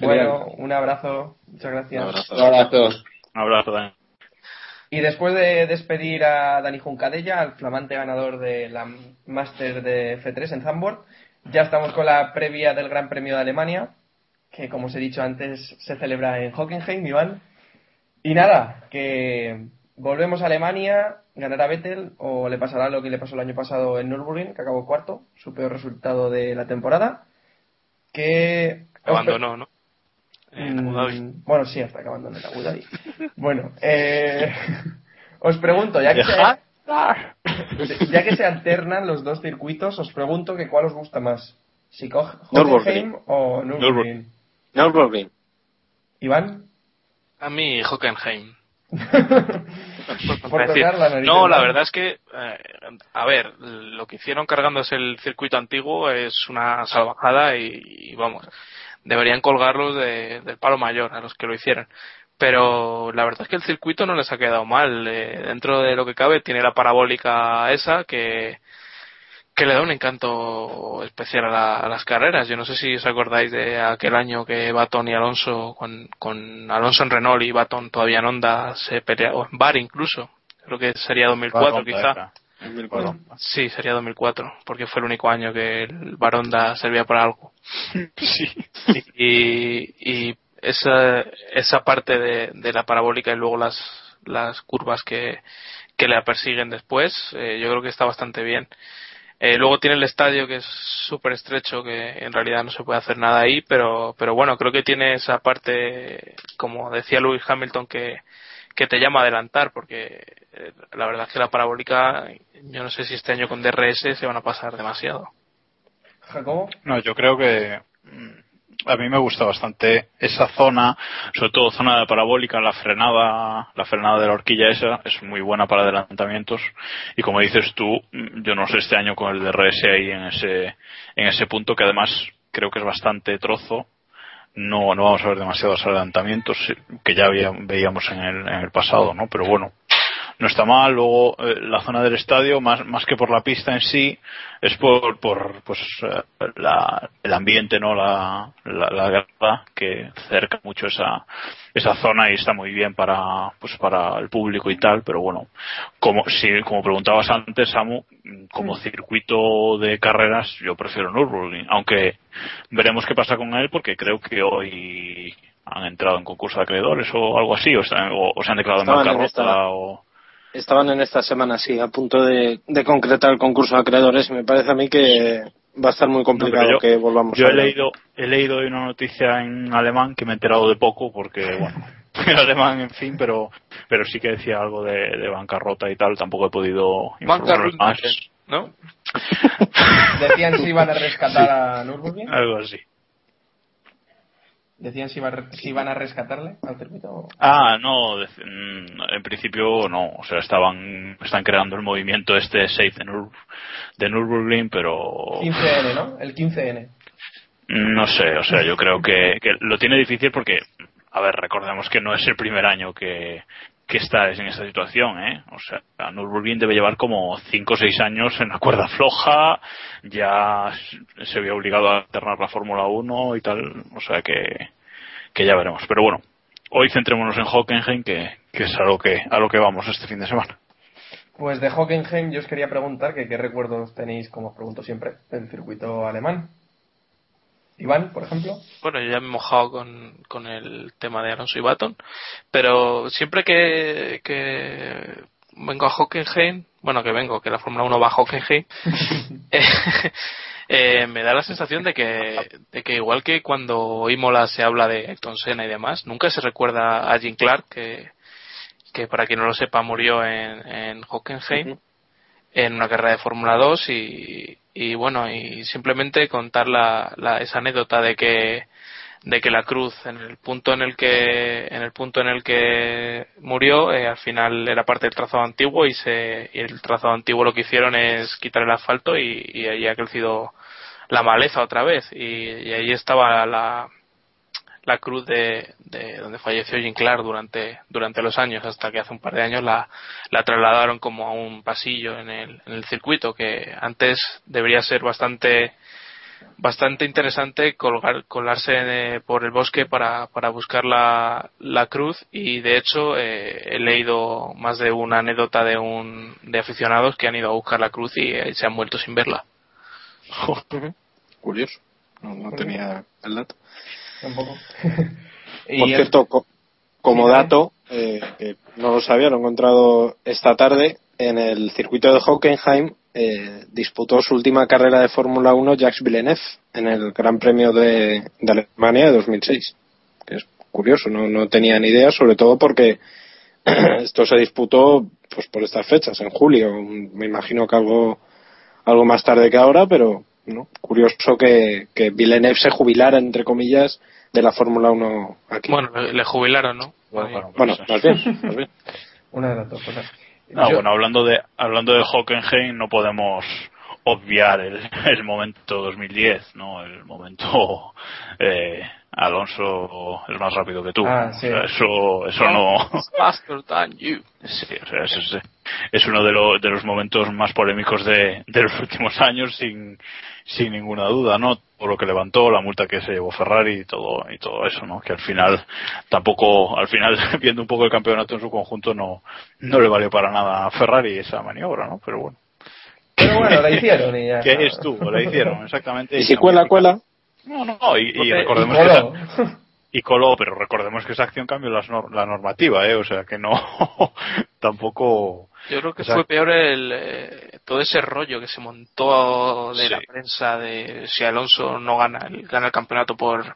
Speaker 1: bueno, un abrazo, muchas gracias.
Speaker 6: Un abrazo.
Speaker 3: Un abrazo, Dani.
Speaker 1: Y después de despedir a Dani Juncadella, al flamante ganador de la Master de F3 en Zandvoort, ya estamos con la previa del Gran Premio de Alemania, que como os he dicho antes se celebra en Hockenheim, Iván. Y nada, que volvemos a Alemania, ganará Vettel o le pasará lo que le pasó el año pasado en Nürburgring, que acabó cuarto, su peor resultado de la temporada. Que
Speaker 7: Abandonó, ¿no? En Abu Dhabi.
Speaker 1: Mm, Bueno, sí, hasta acabando en el Abu Dhabi. bueno, eh, os pregunto, ya que, se, ya que se alternan los dos circuitos, os pregunto que cuál os gusta más. Si coge. Hockenheim o Nürburgring.
Speaker 4: Nürburgring.
Speaker 1: Iván,
Speaker 7: A mí, Hockenheim.
Speaker 1: por la nariz.
Speaker 7: no, la verdad es que, eh, a ver, lo que hicieron cargándose el circuito antiguo es una salvajada y, y vamos, deberían colgarlos de- del palo mayor a los que lo hicieron. Pero la verdad es que el circuito no les ha quedado mal. eh, dentro de lo que cabe tiene la parabólica esa que, que le da un encanto especial a, la- a las carreras. Yo no sé si os acordáis de aquel año que Baton y Alonso, con, con Alonso en Renault y Baton todavía en Honda, se pelearon, o en Bar incluso. Creo que sería 2004 quizá. Sí, sería 2004, porque fue el único año que el Baronda servía para algo. Y, y esa, esa parte de, de la parabólica y luego las, las curvas que, que la persiguen después, eh, yo creo que está bastante bien. Eh, luego tiene el estadio que es súper estrecho, que en realidad no se puede hacer nada ahí, pero, pero bueno, creo que tiene esa parte, como decía Lewis Hamilton, que, que te llama a adelantar, porque eh, la verdad es que la parabólica, yo no sé si este año con DRS se van a pasar demasiado.
Speaker 1: Jacobo,
Speaker 3: No, yo creo que mm, a mí me gusta bastante esa zona, sobre todo zona de parabólica, la frenada, la frenada de la horquilla esa es muy buena para adelantamientos y como dices tú, mm, yo no sé este año con el DRS ahí en ese en ese punto que además creo que es bastante trozo. No, no vamos a ver demasiados adelantamientos eh, que ya veíamos en el, en el pasado, ¿no? Pero bueno, no está mal. Luego, eh, la zona del estadio, más, más que por la pista en sí, es por, por pues, eh, la, el ambiente, ¿no? La, la, la que cerca mucho esa, esa zona y está muy bien para, pues, para el público y tal. Pero bueno, como, si, como preguntabas antes, Samu, como circuito de carreras, yo prefiero Nürburgring. Aunque veremos qué pasa con él porque creo que hoy han entrado en concurso de acreedores o algo así, o, están- o- o se han declarado en
Speaker 4: Estaban en
Speaker 3: bancarrota o...
Speaker 4: Estaban en esta semana, sí, a punto de, de concretar el concurso de acreedores me parece a mí que va a estar muy complicado
Speaker 3: No, yo-
Speaker 4: que volvamos
Speaker 3: Yo
Speaker 4: a
Speaker 3: he
Speaker 4: ver.
Speaker 3: leído, he leído hoy una noticia en alemán que me he enterado de poco porque, bueno, el alemán, en fin, pero pero sí que decía algo de, de bancarrota y tal. Tampoco he podido
Speaker 7: Bancarrota,
Speaker 3: más.
Speaker 7: ¿no?
Speaker 1: Decían si iban a rescatar a Nürburgring.
Speaker 3: Algo así.
Speaker 1: Decían si, iba si iban a rescatarle al circuito.
Speaker 3: Ah, no, mm, en principio no, o sea, estaban, están creando el movimiento este Safe de, Nur, de Nürburgring, pero
Speaker 1: 15N, ¿no? El 15N.
Speaker 3: no sé, o sea, yo creo que, que lo tiene difícil porque, a ver, recordemos que no es el primer año que, que está en esta situación, ¿eh? O sea, Nürburgring debe llevar como 5 o 6 años en la cuerda floja, ya se había obligado a alternar la Fórmula 1 y tal, o sea que, que ya veremos. Pero bueno, hoy centrémonos en Hockenheim, que, que es a lo que, a lo que vamos este fin de semana.
Speaker 1: Pues de Hockenheim yo os quería preguntar que qué recuerdos tenéis, como os pregunto siempre, del circuito alemán. Iván, por ejemplo.
Speaker 7: Bueno, yo ya me he mojado con, con el tema de Alonso y Baton, pero siempre que, que vengo a Hockenheim, bueno, que vengo, que la Fórmula 1 va a Hockenheim, eh, eh, me da la sensación de que, de que igual que cuando Imola se habla de Ayrton Senna y demás, nunca se recuerda a Jim Clark, que, que para quien no lo sepa murió en, en Hockenheim en una carrera de Fórmula 2 y, y bueno y simplemente contar la, la- esa anécdota de que de que la cruz en el punto en el que en el punto en el que murió eh, al final era parte del trazado antiguo y se y el trazado antiguo lo que hicieron es quitar el asfalto y, y ahí ha crecido la maleza otra vez. Y, y ahí estaba la la cruz de, de donde falleció Jim Clark durante durante los años hasta que hace un par de años la, la trasladaron como a un pasillo en el, en el circuito que antes debería ser bastante bastante interesante colgar, colarse eh, por el bosque para, para buscar la, la cruz. Y de hecho eh, he leído más de una anécdota de un de aficionados que han ido a buscar la cruz y eh, se han vuelto sin verla.
Speaker 4: Curioso. No, no tenía el dato.
Speaker 1: Tampoco.
Speaker 4: Por cierto, co- como dato, eh, que no lo sabía, lo he encontrado esta tarde, en el circuito de Hockenheim eh, disputó su última carrera de Fórmula 1 Jacques Villeneuve en el Gran Premio de, de Alemania de 2006. Que es curioso, no, no tenía ni idea, sobre todo porque esto se disputó pues por estas fechas, en julio. Me imagino que algo, algo más tarde que ahora, pero ¿no? curioso que, que Villeneuve se jubilara, entre comillas, de la Fórmula 1 aquí.
Speaker 7: bueno le, jubilaron no
Speaker 3: Bueno,
Speaker 4: Bueno,
Speaker 3: pues,
Speaker 4: más bien, más bien.
Speaker 1: Una de las dos cosas.
Speaker 3: Ah,
Speaker 1: Yo-
Speaker 3: bueno, hablando de hablando de Hockenheim, no podemos obviar el, el momento 2010, ¿no? El momento eh, Alonso es más rápido que tú.
Speaker 1: Ah,
Speaker 3: O
Speaker 1: sí.
Speaker 3: sea, eso eso no.
Speaker 7: faster than you
Speaker 3: Sí, o sea, eso es, es uno de, lo- de los momentos más polémicos de, de los últimos años, sin, sin ninguna duda, ¿no? Por lo que levantó, la multa que se llevó Ferrari y todo, y todo eso, ¿no? Que al final, tampoco, al final, viendo un poco el campeonato en su conjunto, no, no le valió para nada a Ferrari esa maniobra, ¿no? Pero bueno.
Speaker 1: Pero bueno, la hicieron y ya.
Speaker 3: ¿Qué
Speaker 1: está.
Speaker 3: estuvo? La hicieron, exactamente.
Speaker 4: Y si cuela, cuela.
Speaker 3: No, no, y, recordemos
Speaker 1: y
Speaker 3: que esa- y coló, pero recordemos que esa acción cambió las nor- la normativa, ¿eh? O sea, que no, tampoco...
Speaker 7: Yo creo que fue peor el, eh, todo ese rollo que se montó de
Speaker 3: Sí.
Speaker 7: la prensa de si Alonso no gana el, gana el campeonato por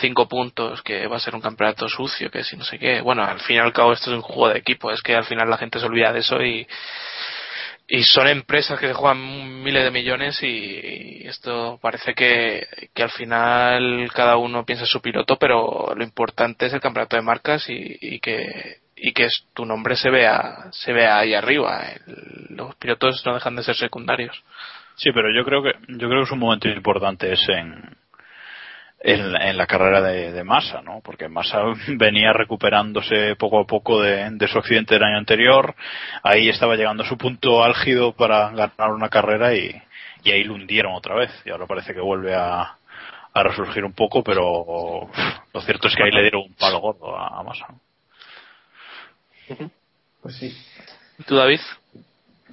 Speaker 7: cinco puntos, que va a ser un campeonato sucio, que si no sé qué. Bueno, al fin y al cabo esto es un juego de equipo, es que al final la gente se olvida de eso y, y son empresas que se juegan miles de millones y, esto parece que, que al final cada uno piensa en su piloto, pero lo importante es el campeonato de marcas y, y que y que es- tu nombre se vea se vea ahí arriba. El- los pilotos no dejan de ser secundarios.
Speaker 3: Sí, pero yo creo que yo creo que es un momento importante ese en, en, la- en la carrera de, de Massa, ¿no? Porque Massa venía recuperándose poco a poco de, de su accidente del año anterior, ahí estaba llegando a su punto álgido para ganar una carrera y, y ahí lo hundieron otra vez y ahora parece que vuelve a, a resurgir un poco, pero lo cierto es que ahí le dieron un palo gordo a, a Massa. ¿no?
Speaker 1: Pues sí.
Speaker 7: ¿Y ¿Tú, David?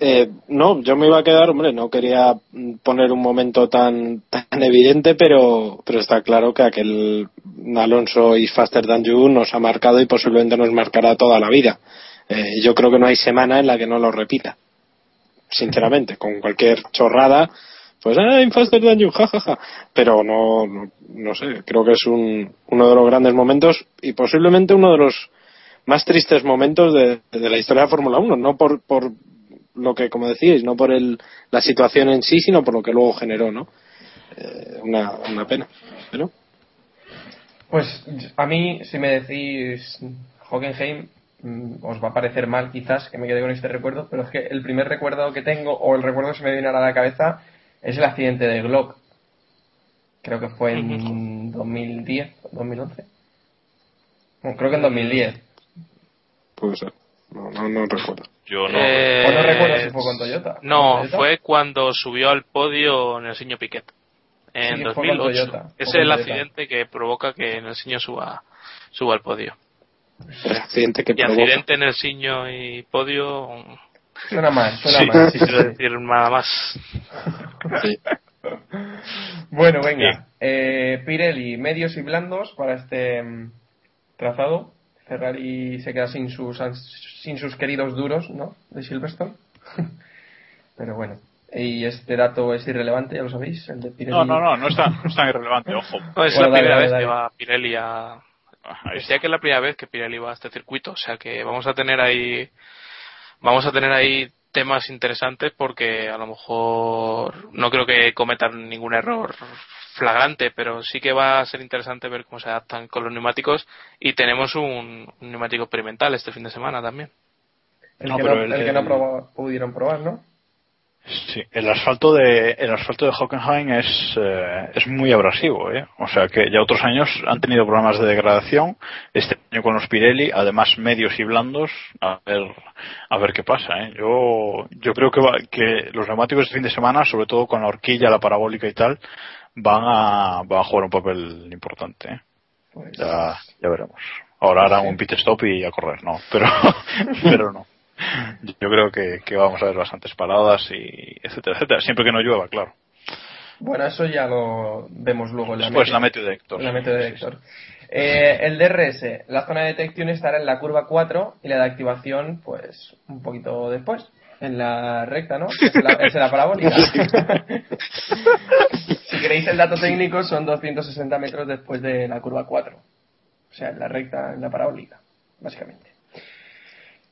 Speaker 4: Eh, no, yo me iba a quedar, hombre, no quería mm, poner un momento tan, tan evidente, pero, pero está claro que aquel Alonso y Faster Than You nos ha marcado y posiblemente nos marcará toda la vida. Eh, yo creo que no hay semana en la que no lo repita. Sinceramente, con cualquier chorrada, pues, ¡ay, Faster Than You! jajaja. Pero no, no, no sé, creo que es un, uno de los grandes momentos y posiblemente uno de los más tristes momentos de, de la historia de Fórmula 1, no por, por lo que, como decíais, no por el, la situación en sí, sino por lo que luego generó, ¿no? Eh, una, una pena. Pero
Speaker 1: Pues a mí, si me decís Hockenheim, mm, os va a parecer mal quizás que me quede con este recuerdo, pero es que el primer recuerdo que tengo, o el recuerdo que se me viene ahora a la cabeza, es el accidente de Glock. Creo que fue en 2010, 2011. Bueno, creo que en 2010.
Speaker 4: puede ser. No, no, no recuerdo.
Speaker 3: Yo no.
Speaker 7: Eh,
Speaker 1: O no recuerdo si fue con Toyota.
Speaker 7: No,
Speaker 1: ¿Con Toyota?
Speaker 7: fue cuando subió al podio Nelsinho Piquet. En
Speaker 1: Sí, fue con
Speaker 7: 2008.
Speaker 1: Toyota, fue
Speaker 7: Es el
Speaker 1: Toyota.
Speaker 7: accidente que provoca que Nelsinho suba, suba al podio.
Speaker 4: El accidente que
Speaker 7: Y
Speaker 4: provoca.
Speaker 7: accidente Nelsinho y podio.
Speaker 1: Suena mal, suena
Speaker 7: Sí,
Speaker 1: mal. sí,
Speaker 7: quiero decir nada más.
Speaker 4: Sí.
Speaker 1: Bueno, venga. Eh, Pirelli, medios y blandos para este mm, trazado. Ferrari se queda sin sus sin sus queridos duros, ¿no? De Silverstone. Pero bueno. Y este dato es irrelevante, ya lo sabéis. El de Pirelli.
Speaker 3: No, no, no, no es tan, no es tan irrelevante, ojo.
Speaker 7: No, es
Speaker 1: Bueno,
Speaker 7: la
Speaker 1: dale,
Speaker 7: primera
Speaker 1: dale,
Speaker 7: vez
Speaker 1: dale.
Speaker 7: que va Pirelli a.
Speaker 3: Ahí
Speaker 7: Decía que es la primera vez que Pirelli va a este circuito, o sea que vamos a tener ahí. Vamos a tener ahí temas interesantes porque a lo mejor no creo que cometan ningún error flagrante, pero sí que va a ser interesante ver cómo se adaptan con los neumáticos y tenemos un, un neumático experimental este fin de semana también.
Speaker 1: El
Speaker 3: No,
Speaker 1: que,
Speaker 3: pero
Speaker 1: no,
Speaker 3: el-
Speaker 1: el que no pudieron probar, ¿no?
Speaker 3: Sí, el asfalto de el asfalto de Hockenheim es eh, es muy abrasivo, ¿eh? O sea que ya otros años han tenido problemas de degradación. Este año con los Pirelli, además medios y blandos, a ver a ver qué pasa, ¿eh? Yo yo creo que va- que los neumáticos de fin de semana, sobre todo con la horquilla, la parabólica y tal, van a van a jugar un papel importante. ¿eh?
Speaker 1: Pues,
Speaker 3: Ya ya veremos. Ahora harán un pit stop y a correr, no, pero pero no. Yo creo que, que vamos a ver bastantes paradas y etcétera, etcétera. Siempre que no llueva, claro.
Speaker 1: Bueno, eso ya lo vemos luego en la
Speaker 3: Después la meteo de Héctor.
Speaker 1: La meteo de Héctor. Eh, el DRS, la zona de detección estará en la curva 4 y la de activación, pues, un poquito después, en la recta, ¿no? Es la, es la parabólica. Si queréis el dato técnico, son 260 metros después de la curva 4. O sea, en la recta, en la parabólica, básicamente.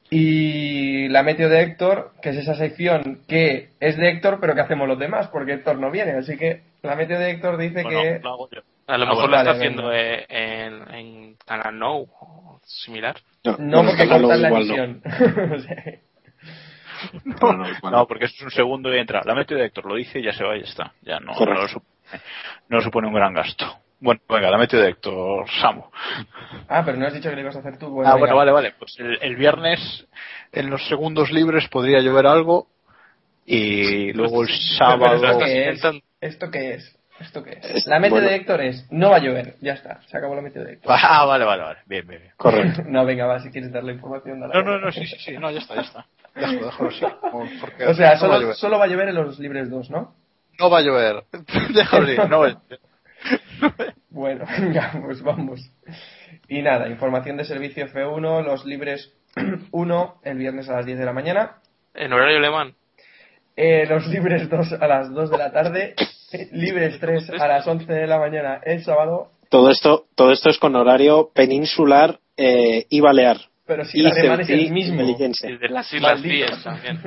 Speaker 1: Y la meteo de Héctor, que es esa sección que es de Héctor, pero que hacemos los demás, porque Héctor no viene. Así que la meteo de Héctor dice
Speaker 3: Bueno,
Speaker 1: que
Speaker 3: lo hago yo.
Speaker 7: A lo
Speaker 3: Ah,
Speaker 7: mejor
Speaker 3: bueno,
Speaker 7: lo está haciendo eh, en, en Canal No o similar.
Speaker 1: No,
Speaker 4: bueno,
Speaker 1: porque cortan la
Speaker 4: no.
Speaker 1: emisión. O sea,
Speaker 4: No, no,
Speaker 3: No, porque eso es un segundo y entra. La meteo de Héctor lo dice y ya se va y ya está. Ya no, no, supone, no supone un gran gasto. Bueno, venga, la meteo de Héctor, Samu.
Speaker 1: Ah, pero no has dicho que lo ibas a hacer tú. Bueno,
Speaker 3: ah,
Speaker 1: venga.
Speaker 3: bueno, vale, vale. Pues el, el viernes en los segundos libres podría llover algo y luego el
Speaker 1: Pero
Speaker 3: sábado...
Speaker 1: ¿Esto qué es? ¿Esto qué es? ¿Esto qué es? La meteo
Speaker 4: bueno.
Speaker 1: de Héctor es, no va a llover, ya está, se acabó la meteo de Héctor.
Speaker 3: Ah, vale, vale, vale. Bien, bien, bien.
Speaker 4: Correcto.
Speaker 1: No, venga, va, si quieres dar la información, dale.
Speaker 3: No, no, no, sí, sí, sí, no, ya está, ya está. Déjalo, déjalo porque
Speaker 1: O sea,
Speaker 3: no va
Speaker 1: solo,
Speaker 3: llover.
Speaker 1: solo va a llover en los libres 2, ¿no?
Speaker 3: No va a llover. Déjalo ir, no va a llover.
Speaker 1: Bueno, venga, pues vamos. Y nada, información de servicio F1, los libres 1 el viernes a las 10 de la mañana,
Speaker 7: En horario alemán.
Speaker 1: eh, los libres 2 a las 2 de la tarde, libres 3 a las 11 de la mañana el sábado,
Speaker 4: Todo esto, todo esto es con horario peninsular eh, y balear.
Speaker 1: Pero si
Speaker 4: y
Speaker 1: el alemán es el mismo.
Speaker 7: Y de las Islas. Cíes también.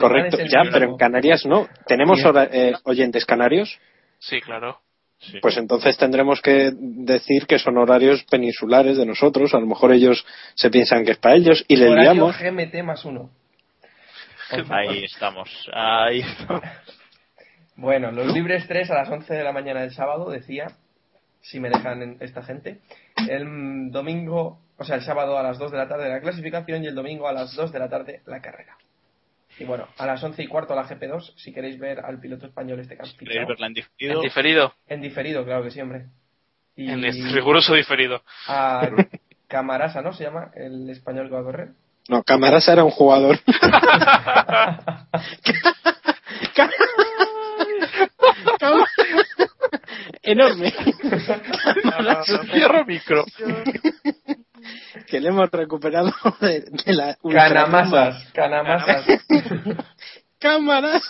Speaker 4: Correcto, ya,
Speaker 1: mismo.
Speaker 4: pero en Canarias no. ¿Tenemos eh, oyentes canarios?
Speaker 7: Sí, claro.
Speaker 3: Sí.
Speaker 4: Pues entonces tendremos que decir que son horarios peninsulares de nosotros. A lo mejor ellos se piensan que es para ellos y les
Speaker 1: Horario
Speaker 4: liamos.
Speaker 1: GMT más uno.
Speaker 3: Ahí estamos. Ahí estamos.
Speaker 1: Bueno, los libres 3 a las 11 de la mañana del sábado, decía, si me dejan en- esta gente. El domingo, o sea, el sábado a las 2 de la tarde la clasificación y el domingo a las 2 de la tarde la carrera. Y bueno, a las 11 y cuarto la GP2, si queréis ver al piloto español este
Speaker 3: ¿Queréis
Speaker 1: fichado.
Speaker 3: verla en
Speaker 7: En
Speaker 3: diferido?
Speaker 7: diferido.
Speaker 1: En diferido, claro que sí, hombre. Y
Speaker 7: En este riguroso diferido.
Speaker 1: a Camarasa, ¿no? Se llama el español que va a correr.
Speaker 4: No, Camarasa era un jugador. Enorme.
Speaker 3: Cierro micro.
Speaker 4: que le hemos recuperado de, de la
Speaker 1: Canamasas, Canamasas.
Speaker 4: Cámaras.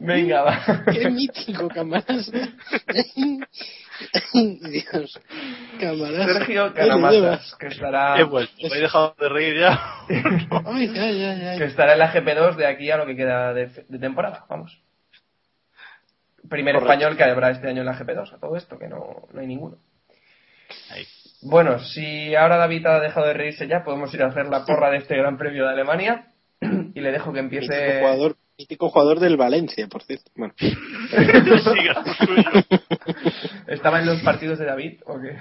Speaker 1: Venga, va.
Speaker 4: Qué mítico, camaradas. Dios. Camaradas.
Speaker 1: Sergio Canamasas, que estará,
Speaker 3: He vuelto, me he dejado de reír ya.
Speaker 4: Ay, ay, ay, ay.
Speaker 1: que estará en la GP2 de aquí a lo que queda de, de temporada, vamos. Primer
Speaker 4: Correcto.
Speaker 1: español que habrá este año en la GP2, a todo esto, que no, no hay ninguno.
Speaker 3: Ahí.
Speaker 1: Bueno, si ahora David ha dejado de reírse ya, podemos ir a hacer la porra de este Gran Premio de Alemania. Y le dejo que
Speaker 4: Mítico
Speaker 1: empiece.
Speaker 4: jugador, mítico jugador del Valencia, por cierto. Bueno.
Speaker 1: ¿Estaba en los partidos de David o qué?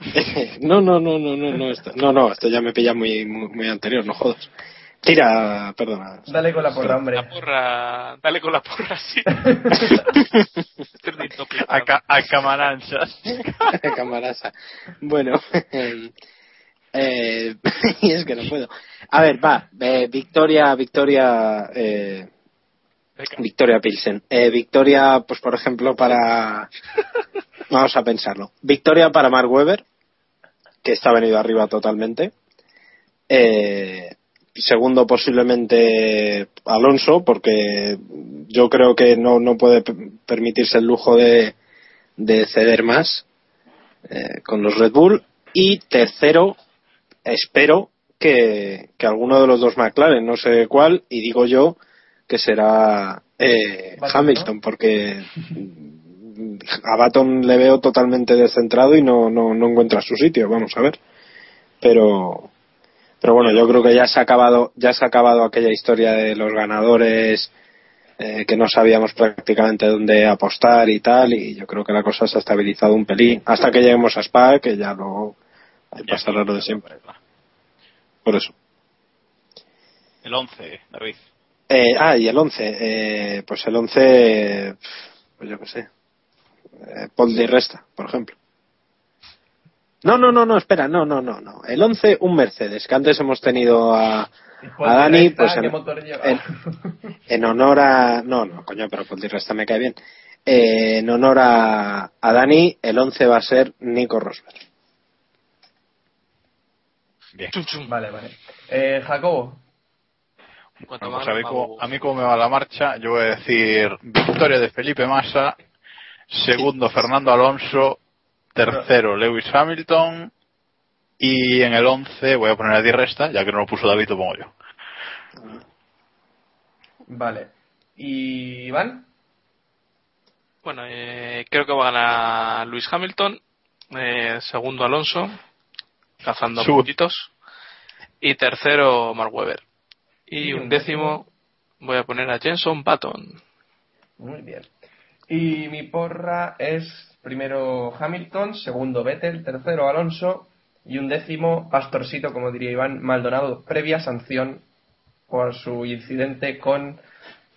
Speaker 4: no, no, no, no, no, no, esto, no, no, esto ya me pilla muy, muy, muy anterior, no jodas. Tira, perdona.
Speaker 1: Dale con la porra, hombre.
Speaker 7: La porra, dale con la porra, sí.
Speaker 3: A, ca- a camaranchas.
Speaker 4: Camarasa. Bueno, eh, y es que no puedo. A ver, va, eh, Victoria, Victoria, eh. Victoria Pilsen. Eh, Victoria, pues por ejemplo, para. Vamos a pensarlo. Victoria para Mark Webber, que está venido arriba totalmente. Eh, segundo, posiblemente Alonso, porque yo creo que no, no puede permitirse el lujo de, de ceder más eh, con los Red Bull. Y tercero, espero que, que alguno de los dos McLaren, no sé cuál, y digo yo que será eh, Hamilton, porque a Baton le veo totalmente descentrado y no, no, no encuentra su sitio, vamos a ver. Pero, pero bueno, yo creo que ya se ha acabado, ya se ha acabado aquella historia de los ganadores eh, que no sabíamos prácticamente dónde apostar y tal, y yo creo que la cosa se ha estabilizado un pelín, hasta que lleguemos a Spa, que ya luego ahí pasará lo de siempre. Por eso.
Speaker 3: El 11, David.
Speaker 4: Eh, ah, y el 11. Eh, pues el 11, pues yo qué sé. Eh, Paul Di Resta, por ejemplo. No, no, no, no, espera, no, no, no, no. El 11, un Mercedes, que antes hemos tenido a, a Dani, pues
Speaker 1: ¿Qué
Speaker 4: en,
Speaker 1: motor lleva?
Speaker 4: en- en honor a... No, no, coño, pero Resta me cae bien. Eh, en honor a, a Dani, el 11 va a ser Nico Rosberg.
Speaker 3: Bien.
Speaker 7: Chum, chum.
Speaker 1: Vale, vale. Eh, Jacobo.
Speaker 3: Bueno, pues a, mí como, a mí como me va la marcha, yo voy a decir victoria de Felipe Massa, segundo Fernando Alonso, tercero Lewis Hamilton y en el 11 voy a poner a Di Resta, ya que no lo puso David, lo pongo yo.
Speaker 1: Vale. ¿Y Iván?
Speaker 7: Bueno, eh, creo que va a ganar Luis Hamilton. eh, segundo Alonso, cazando
Speaker 3: Sube.
Speaker 7: puntitos. Y tercero Mark Webber. Y
Speaker 1: Y
Speaker 7: un
Speaker 1: un
Speaker 7: décimo voy a poner a Jenson Button.
Speaker 1: Muy bien. Y mi porra es primero Hamilton, segundo Vettel, tercero Alonso y un décimo Pastorcito, como diría Iván Maldonado, previa sanción por su incidente con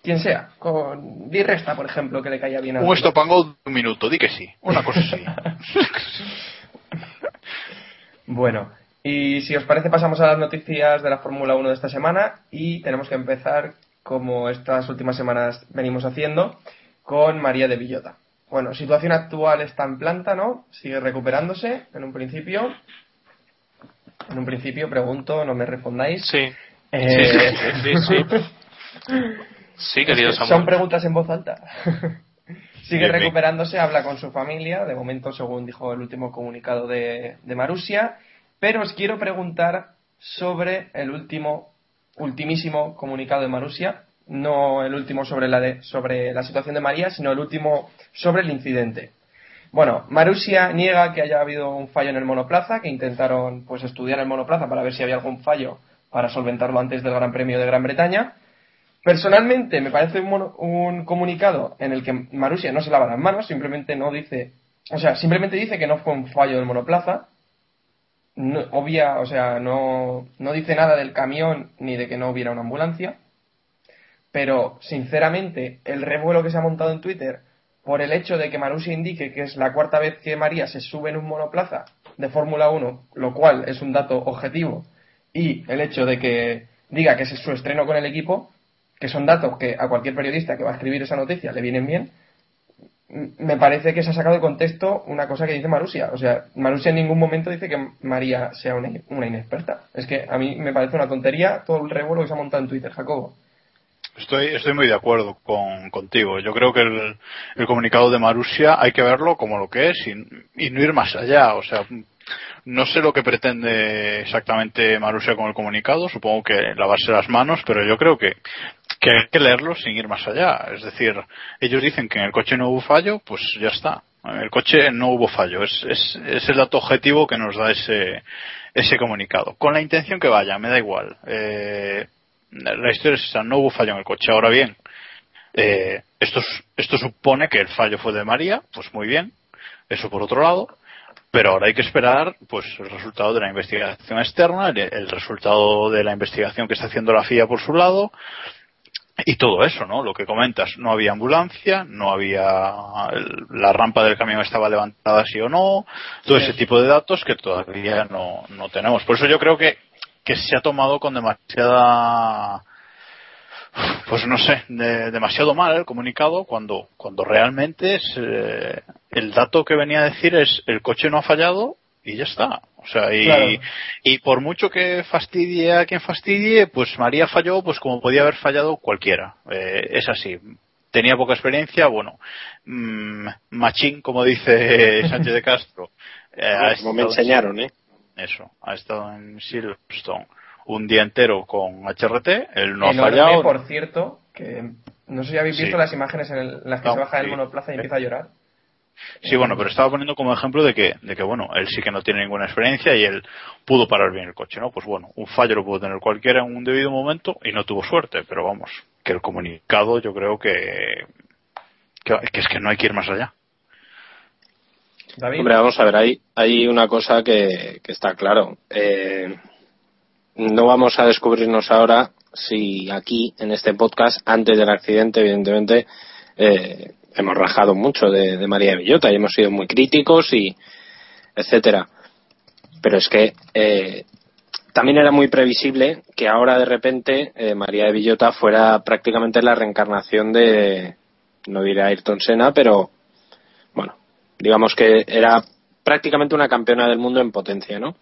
Speaker 1: quien sea, con Di Resta, por ejemplo, que le caía bien a
Speaker 3: Un stop and go de un minuto, di que sí, una cosa así.
Speaker 1: Bueno, y si os parece pasamos a las noticias de la Fórmula 1 de esta semana y tenemos que empezar, como estas últimas semanas venimos haciendo, con María de Villota. Bueno, situación actual está en planta, ¿no? Sigue recuperándose en un principio. En un principio pregunto, no me respondáis.
Speaker 7: Sí.
Speaker 1: Eh,
Speaker 7: Sí, sí, sí. Sí, querido
Speaker 1: Son preguntas en voz alta. Sigue recuperándose, habla con su familia, de momento, según dijo el último comunicado de, de Marusia. Pero os quiero preguntar sobre el último, ultimísimo comunicado de Marusia. No el último sobre la, de- sobre la situación de María, sino el último sobre el incidente. Bueno, Marusia niega que haya habido un fallo en el monoplaza, que intentaron pues estudiar el monoplaza para ver si había algún fallo para solventarlo antes del Gran Premio de Gran Bretaña. Personalmente me parece un, comunicado en el que Marusia no se lava las manos, simplemente no dice, o sea, simplemente dice que no fue un fallo del monoplaza. No, obvia, o sea, no, no dice nada del camión ni de que no hubiera una ambulancia. Pero, sinceramente, el revuelo que se ha montado en Twitter por el hecho de que Marusia indique que es la cuarta vez que María se sube en un monoplaza de Fórmula 1, lo cual es un dato objetivo, y el hecho de que diga que es su estreno con el equipo, que son datos que a cualquier periodista que va a escribir esa noticia le vienen bien, me parece que se ha sacado de contexto una cosa que dice Marusia. O sea, Marusia en ningún momento dice que María sea una inexperta. Es que a mí me parece una tontería todo el revuelo que se ha montado en Twitter, Jacobo.
Speaker 3: Estoy, estoy muy de acuerdo con, contigo. Yo creo que el, el comunicado de Marusia hay que verlo como lo que es y, y no ir más allá. O sea, no sé lo que pretende exactamente Marusia con el comunicado, supongo que lavarse las manos, pero yo creo que, que hay que leerlo sin ir más allá. Es decir, ellos dicen que en el coche no hubo fallo, pues ya está. En el coche no hubo fallo. Es, es, es el dato objetivo que nos da ese, ese comunicado. Con la intención que vaya, me da igual. Eh, la historia es esa, no hubo fallo en el coche. Ahora bien, eh, esto, esto supone que el fallo fue de María, pues muy bien. Eso por otro lado. Pero ahora hay que esperar pues el resultado de la investigación externa, el, el resultado de la investigación que está haciendo la FIA por su lado, y todo eso, ¿no? Lo que comentas, no había ambulancia, no había la rampa del camión estaba levantada sí o no, todo ese tipo de datos que todavía no, no tenemos. Por eso yo creo que, que se ha tomado con demasiada pues no sé, de, demasiado mal el comunicado cuando, cuando realmente es, eh, el dato que venía a decir es el coche no ha fallado y ya está. O sea, y,
Speaker 1: Claro.
Speaker 3: y por mucho que fastidie a quien fastidie, pues María falló pues como podía haber fallado cualquiera. Eh, es así. Tenía poca experiencia, bueno, mm, machín, como dice Sánchez de Castro. eh,
Speaker 4: Como me enseñaron, ¿eh?
Speaker 3: Eso, ha estado en Silverstone un día entero con HRT, él no ha
Speaker 1: Enorme,
Speaker 3: fallado.
Speaker 1: por cierto, que no sé si habéis
Speaker 3: Sí.
Speaker 1: visto las imágenes en, el- las que
Speaker 3: No,
Speaker 1: se baja del
Speaker 3: sí.
Speaker 1: monoplaza y empieza a llorar.
Speaker 3: Sí, bueno, pero estaba poniendo como ejemplo de que, de que, bueno, él sí que no tiene ninguna experiencia y él pudo parar bien el coche, ¿no? Pues bueno, un fallo lo pudo tener cualquiera en un debido momento y no tuvo suerte, pero vamos, que el comunicado yo creo que, que, que es que no hay que ir más allá.
Speaker 4: Hombre, vamos a ver, hay, hay una cosa que, está claro. Eh, no vamos a descubrirnos ahora si aquí, en este podcast, antes del accidente, evidentemente, eh, hemos rajado mucho de, María de Villota y hemos sido muy críticos y etcétera. Pero es que eh, también era muy previsible que ahora de repente eh, María de Villota fuera prácticamente la reencarnación de, no diré Ayrton Senna, pero digamos que era prácticamente una campeona del mundo en potencia, ¿no?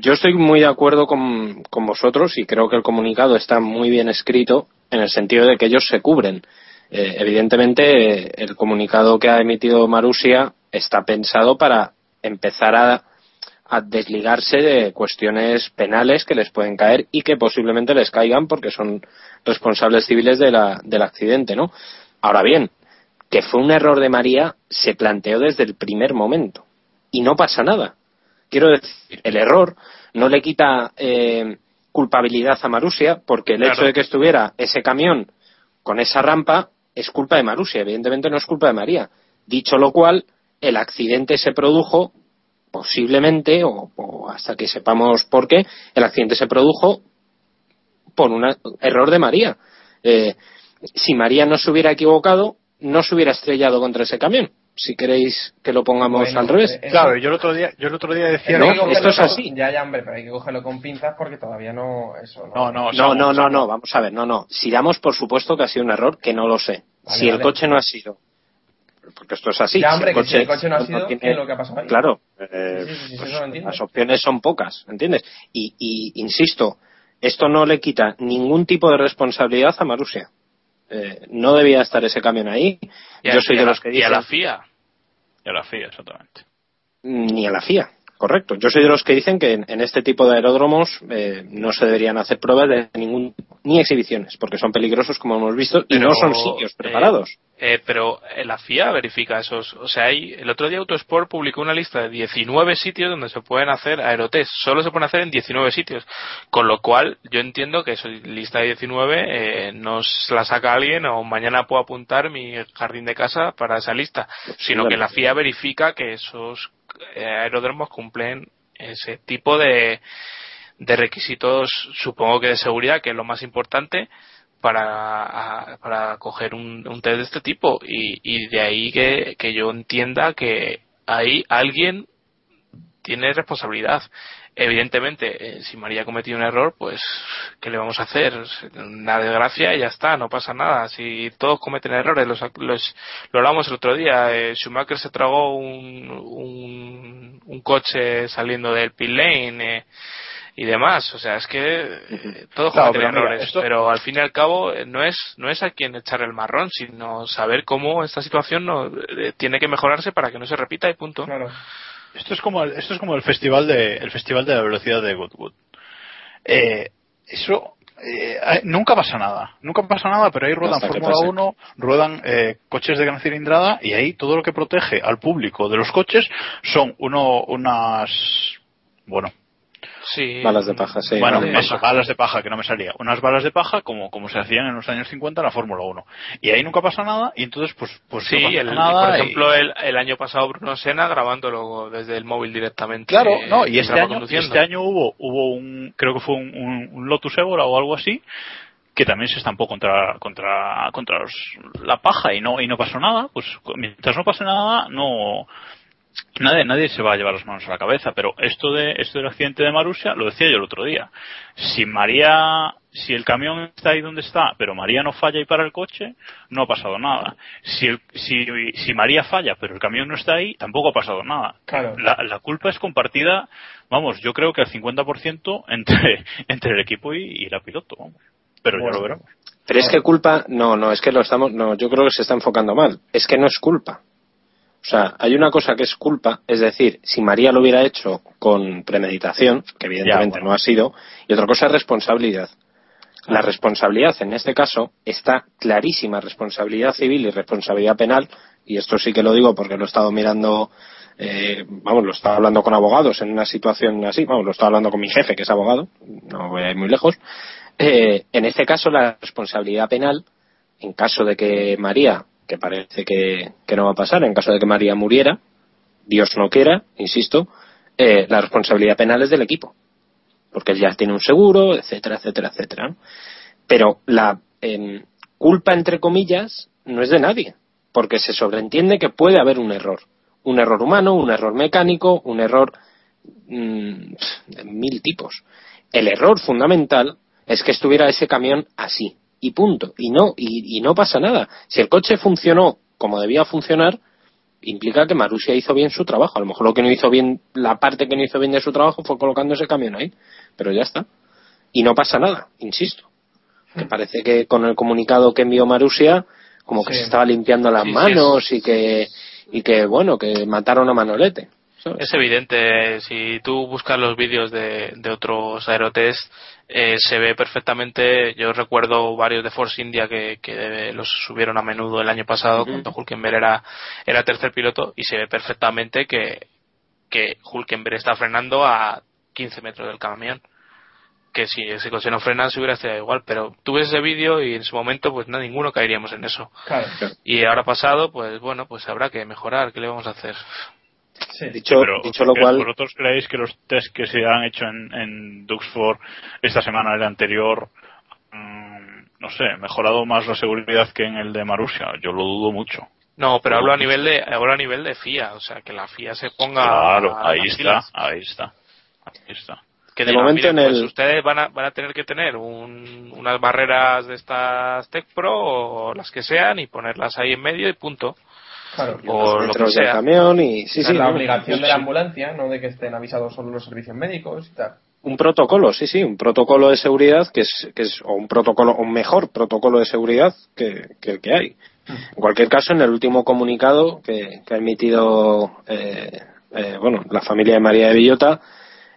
Speaker 4: Yo estoy muy de acuerdo con, con vosotros y creo que el comunicado está muy bien escrito en el sentido de que ellos se cubren. Eh, evidentemente, el comunicado que ha emitido Marusia está pensado para empezar a, a desligarse de cuestiones penales que les pueden caer y que posiblemente les caigan porque son responsables civiles de la, del accidente, ¿no? Ahora bien, que fue un error de María se planteó desde el primer momento y no pasa nada. Quiero decir, el error no le quita eh, culpabilidad a Marusia porque el
Speaker 7: Claro.
Speaker 4: hecho de que estuviera ese camión con esa rampa es culpa de Marusia, evidentemente no es culpa de María. Dicho lo cual, el accidente se produjo posiblemente, o, o hasta que sepamos por qué, el accidente se produjo por un error de María. Eh, si María no se hubiera equivocado, no se hubiera estrellado contra ese camión. Si queréis que lo pongamos
Speaker 1: Bueno,
Speaker 4: al revés.
Speaker 1: eh,
Speaker 3: Claro, yo el otro día, yo el otro día decía,
Speaker 4: No,
Speaker 1: que
Speaker 4: esto es así.
Speaker 1: Ya, ya, hombre, pero hay que cogerlo con pinzas porque todavía no. Eso,
Speaker 3: no, no,
Speaker 4: No, no, no, no, vamos a ver, no, no. Si damos por supuesto que ha sido un error, que no lo sé.
Speaker 1: Vale,
Speaker 4: si el coche no ha sido. Porque esto es así.
Speaker 1: Ya,
Speaker 4: si
Speaker 1: hombre, que si el coche no ha sido,
Speaker 4: tiene-
Speaker 1: ¿qué es lo que ha pasado ahí?
Speaker 4: Claro, eh,
Speaker 1: Sí, sí, sí,
Speaker 4: pues las opciones son pocas, ¿entiendes? Y, y insisto, esto no le quita ningún tipo de responsabilidad a Marusia. Eh, no debía estar ese camión ahí.
Speaker 7: Y a-
Speaker 4: Yo soy
Speaker 7: y a
Speaker 4: de
Speaker 7: la-
Speaker 4: los que
Speaker 7: y a
Speaker 4: dicen
Speaker 7: la FIA.
Speaker 3: Ya la FIA, exactamente.
Speaker 4: ni a la FIA. Correcto. Yo soy de los que dicen que en, en este tipo de aeródromos eh, no se deberían hacer pruebas de ningún ni exhibiciones, porque son peligrosos como hemos visto y no son sitios
Speaker 7: eh,
Speaker 4: preparados.
Speaker 7: Eh, pero eh, la FIA verifica esos. O sea, hay, el otro día Autosport publicó una lista de 19 sitios donde se pueden hacer aerotest. Solo se pueden hacer en 19 sitios. Con lo cual, yo entiendo que esa lista de 19 eh, no se la saca alguien o mañana puedo apuntar mi jardín de casa para esa lista. Sino que la FIA verifica que esos aeródromos cumplen ese tipo de, de requisitos, supongo que de seguridad, que es lo más importante para, para coger un, test de este tipo y, de ahí que yo entienda que ahí alguien tiene responsabilidad. Evidentemente, eh, si María ha cometido un error, pues, ¿qué le vamos a hacer? Una desgracia y ya está, no pasa nada. Si todos cometen errores, los, los- lo hablamos el otro día, eh, Schumacher se tragó un, un, un coche saliendo del pit lane, eh, y demás. O sea, es que eh, todo
Speaker 3: Claro,
Speaker 7: comete
Speaker 3: pero mira,
Speaker 7: errores.
Speaker 3: esto-
Speaker 7: Pero al fin y al cabo no es no es a quien echar el marrón, sino saber cómo esta situación no, tiene que mejorarse para que no se repita y punto.
Speaker 1: Claro.
Speaker 3: Esto es como el, esto es como el festival de el festival de la velocidad de Goodwood. Eh, eso eh, nunca pasa nada, nunca pasa nada, pero ahí ruedan Fórmula
Speaker 4: pase.
Speaker 3: 1, ruedan eh, coches de gran cilindrada y ahí todo lo que protege al público de los coches son uno unas bueno,
Speaker 7: Sí.
Speaker 4: Balas de paja, sí.
Speaker 3: bueno,
Speaker 4: vale.
Speaker 3: eso, balas de paja, que no me salía. Unas balas de paja como, como se hacían en los años 50 en la Fórmula 1. Y ahí nunca pasa nada, y entonces, pues, pues
Speaker 7: Sí,
Speaker 3: no pasa
Speaker 7: el-
Speaker 3: nada.
Speaker 7: por
Speaker 3: y-
Speaker 7: ejemplo, el, el año pasado Bruno Senna grabándolo desde el móvil directamente.
Speaker 3: Claro,
Speaker 7: eh,
Speaker 3: no, y este año, este año hubo, hubo un, creo que fue un, un- un Lotus Evora o algo así, que también se estampó contra, contra, contra los- la paja y no, y no pasó nada, pues mientras no pase nada, no, nadie, nadie se va a llevar las manos a la cabeza, pero esto de, esto del accidente de Marusia, lo decía yo el otro día. Si María, si el camión está ahí donde está, pero María no falla y para el coche, no ha pasado nada. Si, el- si, si María falla, pero el camión no está ahí, tampoco ha pasado nada.
Speaker 1: Claro.
Speaker 3: La, la culpa es compartida, vamos, yo creo que al 50% entre, entre el equipo y, y la piloto, vamos. Pero
Speaker 1: Bueno.
Speaker 3: ya lo veremos.
Speaker 4: Pero es que culpa, no, no, es que lo estamos, no, yo creo que se está enfocando mal. Es que no es culpa. O sea, hay una cosa que es culpa, es decir, si María lo hubiera hecho con premeditación, que evidentemente
Speaker 3: Ya, bueno.
Speaker 4: no ha sido, y otra cosa es responsabilidad. La responsabilidad en este caso está clarísima, responsabilidad civil y responsabilidad penal, y esto sí que lo digo porque lo he estado mirando, eh, vamos, lo estaba hablando con abogados en una situación así, vamos, lo estaba hablando con mi jefe que es abogado, no voy a ir muy lejos. Eh, en este caso la responsabilidad penal, en caso de que María, que parece que, no va a pasar, en caso de que María muriera, Dios no quiera, insisto, eh, la responsabilidad penal es del equipo porque ya tiene un seguro, etcétera, etcétera, etcétera. Pero la em, culpa, entre comillas, no es de nadie, porque se sobreentiende que puede haber un error. Un error humano, un error mecánico, un error mm, de mil tipos. El error fundamental es que estuviera ese camión así, y punto. Y no, y, y no pasa nada. Si el coche funcionó como debía funcionar, implica que Marusia hizo bien su trabajo. A lo mejor lo que no hizo bien, la parte que no hizo bien de su trabajo fue colocando ese camión ahí. Pero ya está. Y no pasa nada, insisto. Que parece que con el comunicado que envió Marusia, como que se estaba limpiando las
Speaker 7: Sí, sí,
Speaker 4: manos y que, y que, bueno, que mataron a Manolete. ¿Sabes?
Speaker 7: Es evidente, si tú buscas los vídeos de, de otros aerotest, eh, se ve perfectamente, yo recuerdo varios de Force India que, que los subieron a menudo el año pasado, cuando Hulkenberg era, era tercer piloto, y se ve perfectamente que, que Hulkenberg está frenando a 15 metros del camión. Que si ese coche no frena, se hubiera estado igual, pero tú ves ese vídeo y en su momento, pues no, ninguno caeríamos en eso.
Speaker 1: Claro.
Speaker 7: Y ahora pasado, pues bueno, pues habrá que mejorar, ¿qué le vamos a hacer?
Speaker 1: Sí.
Speaker 4: Dicho,
Speaker 3: Pero,
Speaker 4: dicho lo
Speaker 3: ¿qué-
Speaker 4: cual,
Speaker 3: ¿Vosotros creéis que los test que se han hecho en, en Duxford esta semana la anterior, mm, no sé, mejorado más la seguridad que en el de Marusia? Yo lo dudo mucho.
Speaker 7: No, pero hablo a nivel de hablo a nivel de FIA, o sea, que la FIA se ponga
Speaker 3: Claro,
Speaker 7: a
Speaker 3: ahí está, ahí está. Ahí está.
Speaker 7: Que
Speaker 4: De
Speaker 7: digan,
Speaker 4: momento
Speaker 7: "Miren,
Speaker 4: en
Speaker 7: pues
Speaker 4: el-
Speaker 7: ustedes van a, van a tener que tener un- unas barreras de estas Tech Pro o las que sean y ponerlas ahí en medio y punto.
Speaker 1: Claro.
Speaker 7: O lo que
Speaker 4: del camión y sí, sí,
Speaker 1: la obligación
Speaker 4: sí,
Speaker 1: de la ambulancia, no de que estén avisados solo los servicios médicos y tal.
Speaker 4: un protocolo, sí, sí, un protocolo de seguridad que es, que es o un protocolo, un mejor protocolo de seguridad que, que el que hay. En cualquier caso, en el último comunicado que, que ha emitido, eh, eh, bueno, la familia de María de Villota,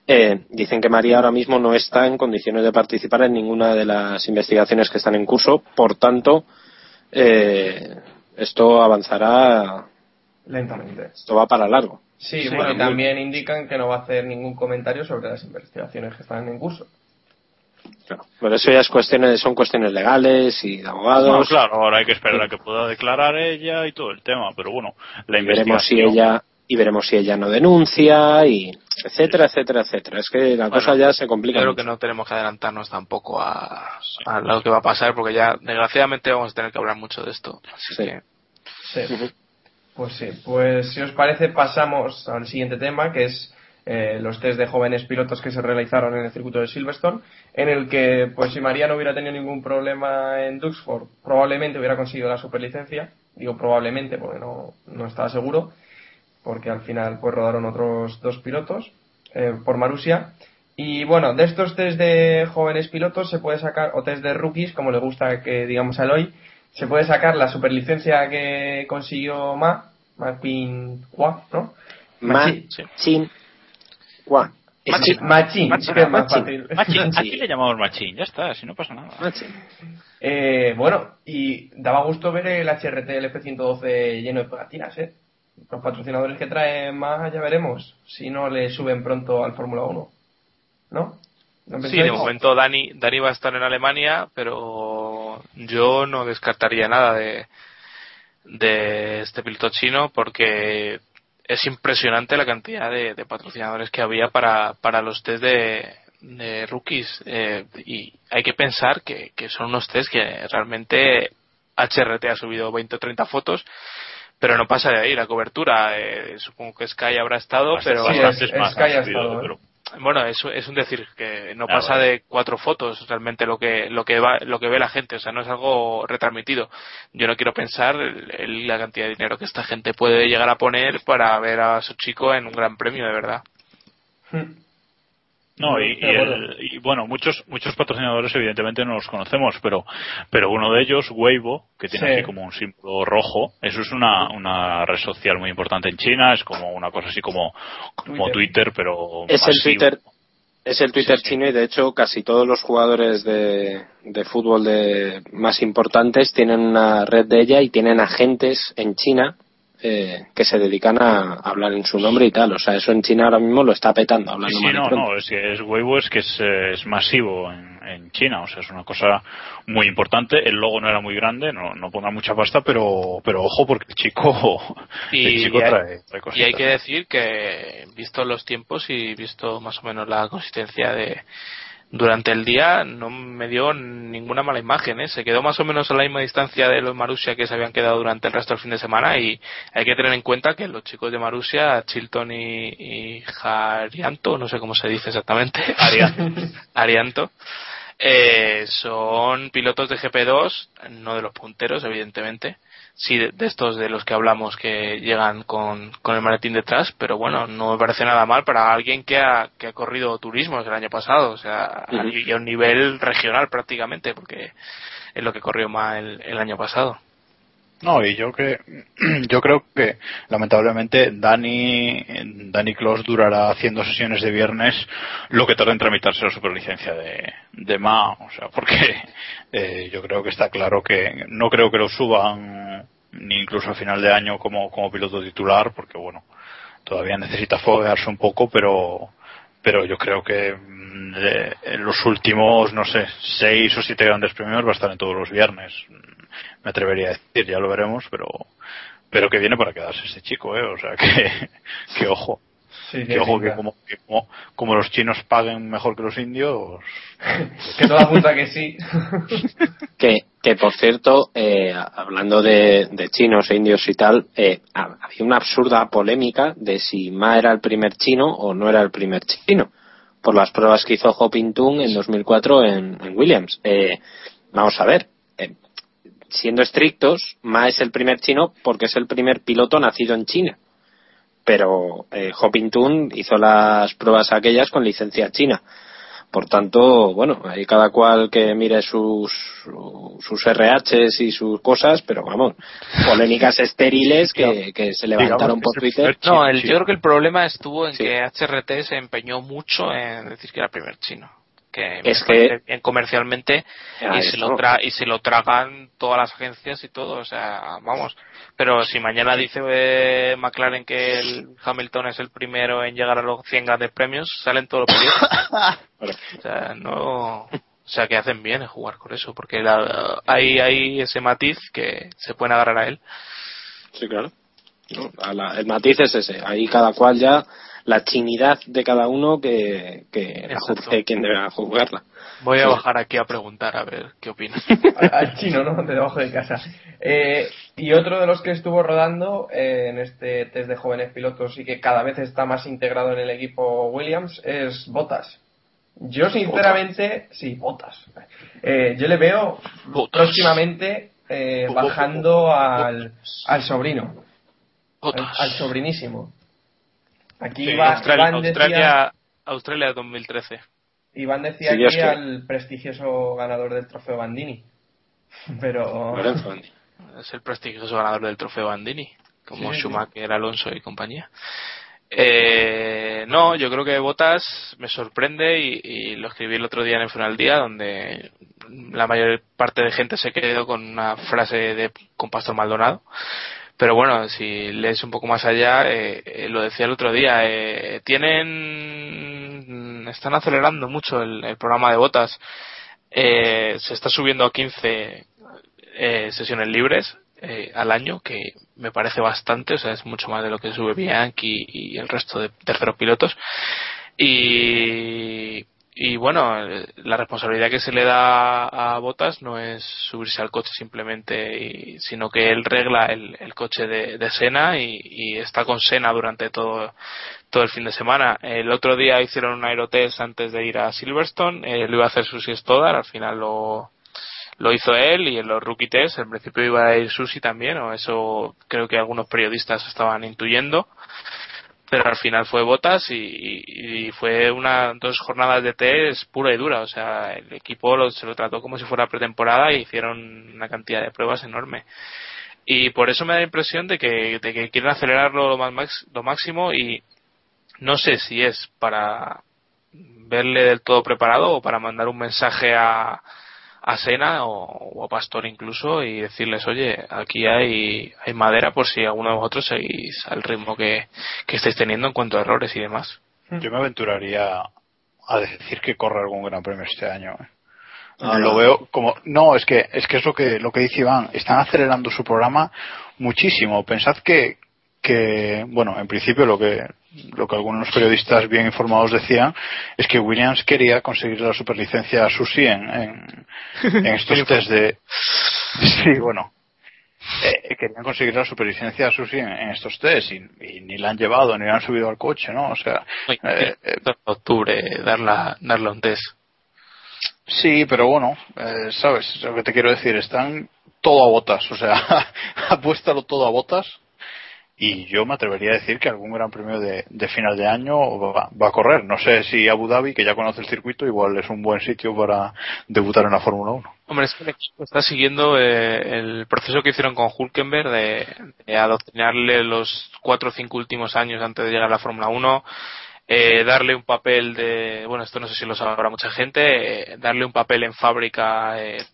Speaker 4: eh, dicen que María ahora mismo no está en condiciones de participar en ninguna de las investigaciones que están en curso, por tanto, eh, esto avanzará,
Speaker 1: Lentamente.
Speaker 4: esto va para largo.
Speaker 1: Sí,
Speaker 7: Sí,
Speaker 1: bueno, y
Speaker 7: muy-
Speaker 1: también indican que no va a hacer ningún comentario sobre las investigaciones que están en curso.
Speaker 4: Claro. Pero eso ya es cuestiones, son cuestiones legales y de abogados.
Speaker 3: No, claro, ahora hay que esperar a que pueda declarar ella y todo el tema, pero bueno, la
Speaker 4: y veremos si
Speaker 3: investigación...
Speaker 4: ella y veremos si ella no denuncia y etcétera etcétera etcétera es que la
Speaker 7: Bueno,
Speaker 4: cosa ya se complica
Speaker 7: Creo
Speaker 4: mucho.
Speaker 7: que no tenemos que adelantarnos tampoco a, a lo que va a pasar porque ya desgraciadamente vamos a tener que hablar mucho de esto. Así
Speaker 4: Sí.
Speaker 7: que
Speaker 1: Sí. Pues sí, pues si os parece pasamos al siguiente tema que es eh, los test de jóvenes pilotos que se realizaron en el circuito de Silverstone, en el que pues si María no hubiera tenido ningún problema en Duxford, probablemente hubiera conseguido la superlicencia, digo probablemente porque no, no estaba seguro, porque al final pues rodaron otros dos pilotos eh, por Marusia. Y bueno, de estos test de jóvenes pilotos se puede sacar, o test de rookies, como le gusta que digamos a Eloy, se puede sacar la superlicencia que consiguió Ma, Ma Pin Hua, ¿no? Machi-
Speaker 4: Machin.
Speaker 1: Machin,
Speaker 3: Machín,
Speaker 1: que es más
Speaker 3: machín.
Speaker 1: fácil.
Speaker 3: Machín, Aquí le llamamos machín, ya está, si no pasa nada.
Speaker 1: Eh, bueno, y daba gusto ver el HRT el F112 lleno de pegatinas, ¿eh? Los patrocinadores que traen más, ya veremos si no le suben pronto al Fórmula 1. ¿No? ¿No
Speaker 7: Sí, de momento Dani, Dani va a estar en Alemania, pero yo no descartaría nada de, de este piloto chino porque es impresionante la cantidad de, de patrocinadores que había para, para los test de, de rookies eh, y hay que pensar que, que son unos test que realmente HRT ha subido 20 o 30 fotos pero no pasa de ahí la cobertura eh, supongo que Sky habrá estado pero
Speaker 3: Bastantes más
Speaker 1: Sky ha estado, ¿eh?
Speaker 3: pero-
Speaker 7: bueno, es, es un decir que no
Speaker 3: Ah,
Speaker 7: pasa
Speaker 3: vale.
Speaker 7: de cuatro fotos realmente lo que lo que va lo que ve la gente, o sea, no es algo retransmitido. Yo no quiero pensar el- el- la cantidad de dinero que esta gente puede llegar a poner para ver a su chico en un gran premio, de verdad.
Speaker 3: No, y, y el- y, bueno, muchos muchos patrocinadores evidentemente no los conocemos, pero pero uno de ellos, Weibo, que tiene
Speaker 1: Sí.
Speaker 3: aquí como un símbolo rojo, eso es una, una red social muy importante en China, es como una cosa así como, como
Speaker 1: Twitter.
Speaker 3: Twitter, pero
Speaker 4: Es el. Twitter. Es el Twitter
Speaker 3: Sí, sí.
Speaker 4: chino y de hecho casi todos los jugadores de, de fútbol de, más importantes tienen una red de ella y tienen agentes en China eh, que se dedican a hablar en su nombre y tal. O sea, eso en China ahora mismo lo está petando hablando
Speaker 3: Sí, sí, no, no, es que es Weibo, es que es, eh, es masivo en, en China, o sea, es una cosa muy importante. El logo no era muy grande, no, no ponga mucha pasta, pero, pero ojo porque el chico,
Speaker 7: Y,
Speaker 3: el chico
Speaker 7: y hay-
Speaker 3: trae, trae
Speaker 7: y hay que decir que, visto los tiempos y visto más o menos la consistencia de durante el día, no me dio ninguna mala imagen. ¿eh? Se quedó más o menos a la misma distancia de los Marussia que se habían quedado durante el resto del fin de semana. Y hay que tener en cuenta que los chicos de Marussia, Chilton y, y Jarianto, no sé cómo se dice exactamente, Arianto, eh, son pilotos de GP2, no de los punteros, evidentemente, sí de, de estos de los que hablamos que llegan con, con el maletín detrás, pero bueno, no me parece nada mal para alguien que ha, que ha corrido turismos el año pasado, o sea, y a un nivel regional prácticamente, porque es lo que corrió más el, el año pasado.
Speaker 3: No, y yo que yo creo que lamentablemente Dani Dani Clos durará haciendo sesiones de viernes lo que tarda en tramitarse la superlicencia de, de MA, o sea, porque eh, yo creo que está claro que no creo que lo suban ni incluso a final de año como, como piloto titular, porque bueno, todavía necesita foguearse un poco, pero pero yo creo que mm, en los últimos, no sé, seis o siete grandes premios va a estar en todos los viernes. Mm, Me atrevería a decir, ya lo veremos, pero pero que viene para quedarse este chico, ¿eh? O sea, que, que ojo.
Speaker 1: Sí,
Speaker 3: Que ojo que como, que como, como los chinos paguen mejor que los indios,
Speaker 1: Que todo apunta que sí.
Speaker 4: Que, que por cierto, eh, hablando de, de chinos e indios y tal, eh, ha- había una absurda polémica de si Ma era el primer chino o no era el primer chino, por las pruebas que hizo Ho Ping-tung en 2004 en, en Williams. Eh, vamos a ver, eh, siendo estrictos, Ma es el primer chino porque es el primer piloto nacido en China. Pero eh, hizo las pruebas aquellas con licencia china. Por tanto, bueno, ahí cada cual que mire sus, sus RHs y sus cosas, pero vamos, polémicas estériles que, que se levantaron
Speaker 3: Digamos
Speaker 4: por Twitter.
Speaker 7: No, el, yo creo que el problema estuvo en
Speaker 4: Sí.
Speaker 7: que HRT se empeñó mucho en decir que era el primer chino. Que
Speaker 4: Es que-
Speaker 7: bien comercialmente y se, lo tra y se lo tragan todas las agencias y todo, o sea, vamos. Pero si mañana dice eh, McLaren que el Hamilton es el primero en llegar a los 100 grandes premios, salen todos los periódicos. o sea, no. O sea, que hacen bien en jugar con eso, porque la- hay, hay ese matiz que se pueden agarrar a él.
Speaker 4: Sí, claro. No, a la- el matiz es ese. Ahí cada cual ya, la chinidad de cada uno que, que la juzgue quien debe juzgarla.
Speaker 7: Voy a
Speaker 4: Sí.
Speaker 7: bajar aquí a preguntar a ver qué opinas.
Speaker 1: al, chino, ¿no? De debajo de casa. Eh, y otro de los que estuvo rodando eh, en este test de jóvenes pilotos y que cada vez está más integrado en el equipo Williams es Botas. Yo sinceramente, sí, Botas. Eh, yo le veo próximamente eh, bajando al, al sobrino, al sobrinísimo. Aquí
Speaker 3: Sí,
Speaker 1: va,
Speaker 7: Australia,
Speaker 1: Iván decía-
Speaker 7: Australia, Australia 2013.
Speaker 1: Iván decía
Speaker 4: Sí,
Speaker 1: aquí
Speaker 4: que-
Speaker 1: al prestigioso ganador del trofeo Bandini. Pero.
Speaker 4: Lorenzo.
Speaker 7: Es el prestigioso ganador del trofeo Bandini, como
Speaker 1: Sí, sí, sí.
Speaker 7: Schumacher, Alonso y compañía. Eh, no, yo creo que Botas me sorprende y, y lo escribí el otro día en el final día, donde la mayor parte de gente se quedó con una frase de con Pastor Maldonado. Pero bueno, si lees un poco más allá, eh, eh, lo decía el otro día, eh, tienen, están acelerando mucho el, programa de botas. Eh, se está subiendo a 15 eh, sesiones libres al año, que me parece bastante, o sea, es mucho más de lo que sube Bianchi y el resto de terceros pilotos. Y, y bueno, eh, la responsabilidad que se le da a Botas no es subirse al coche simplemente, y- sino que él regla el, el coche de, de y, está con Sena durante todo, todo el fin de semana. El otro día hicieron un aerotest antes de ir a Silverstone, eh, lo iba a hacer Susi Stoddard, al final lo, lo hizo él y en los rookie test en principio iba a ir Susi también, o eso creo que algunos periodistas estaban intuyendo pero al final fue Botas y, fue una dos jornadas de test pura y dura. O sea el equipo lo- se lo trató como si fuera pretemporada y hicieron una cantidad de pruebas enorme. Y por eso me da la impresión de que, de que quieren acelerarlo lo, más, lo máximo y no sé si es para verle del todo preparado o para mandar un mensaje a, a Sena o, o a Pastor incluso y decirles oye aquí hay, hay madera por si alguno de vosotros seguís al ritmo que, que estáis teniendo en cuanto a errores y demás
Speaker 3: Yo me aventuraría a decir que corre algún gran premio este año. ¿eh?
Speaker 4: Ah,
Speaker 3: lo veo como no es que es que es lo que lo que dice Iván están acelerando su programa muchísimo pensad que que bueno en principio lo que lo que algunos periodistas bien informados decían es que Williams quería conseguir la superlicencia a Susi en, en, en estos test de sí bueno. Eh, querían conseguir la superlicencia a Susi en, en estos test y, y ni la han llevado ni la han subido al coche no o sea eh, eh,
Speaker 7: en octubre darla, darle un test.
Speaker 3: Sí, pero bueno, eh, sabes lo que te quiero decir, están todo a botas, o sea, apuéstalo todo a botas y yo me atrevería a decir que algún gran premio de, final de año va, a correr. No sé si Abu Dhabi, que ya conoce el circuito, igual es un buen sitio para debutar en la Fórmula 1.
Speaker 7: Hombre, es que está siguiendo eh, el proceso que hicieron con Hulkenberg de, de adoctrinarle los cuatro o cinco últimos años antes de llegar a la Fórmula 1, eh, darle un papel de, bueno, esto no sé si lo sabrá mucha gente, eh, darle un papel en fábrica eh,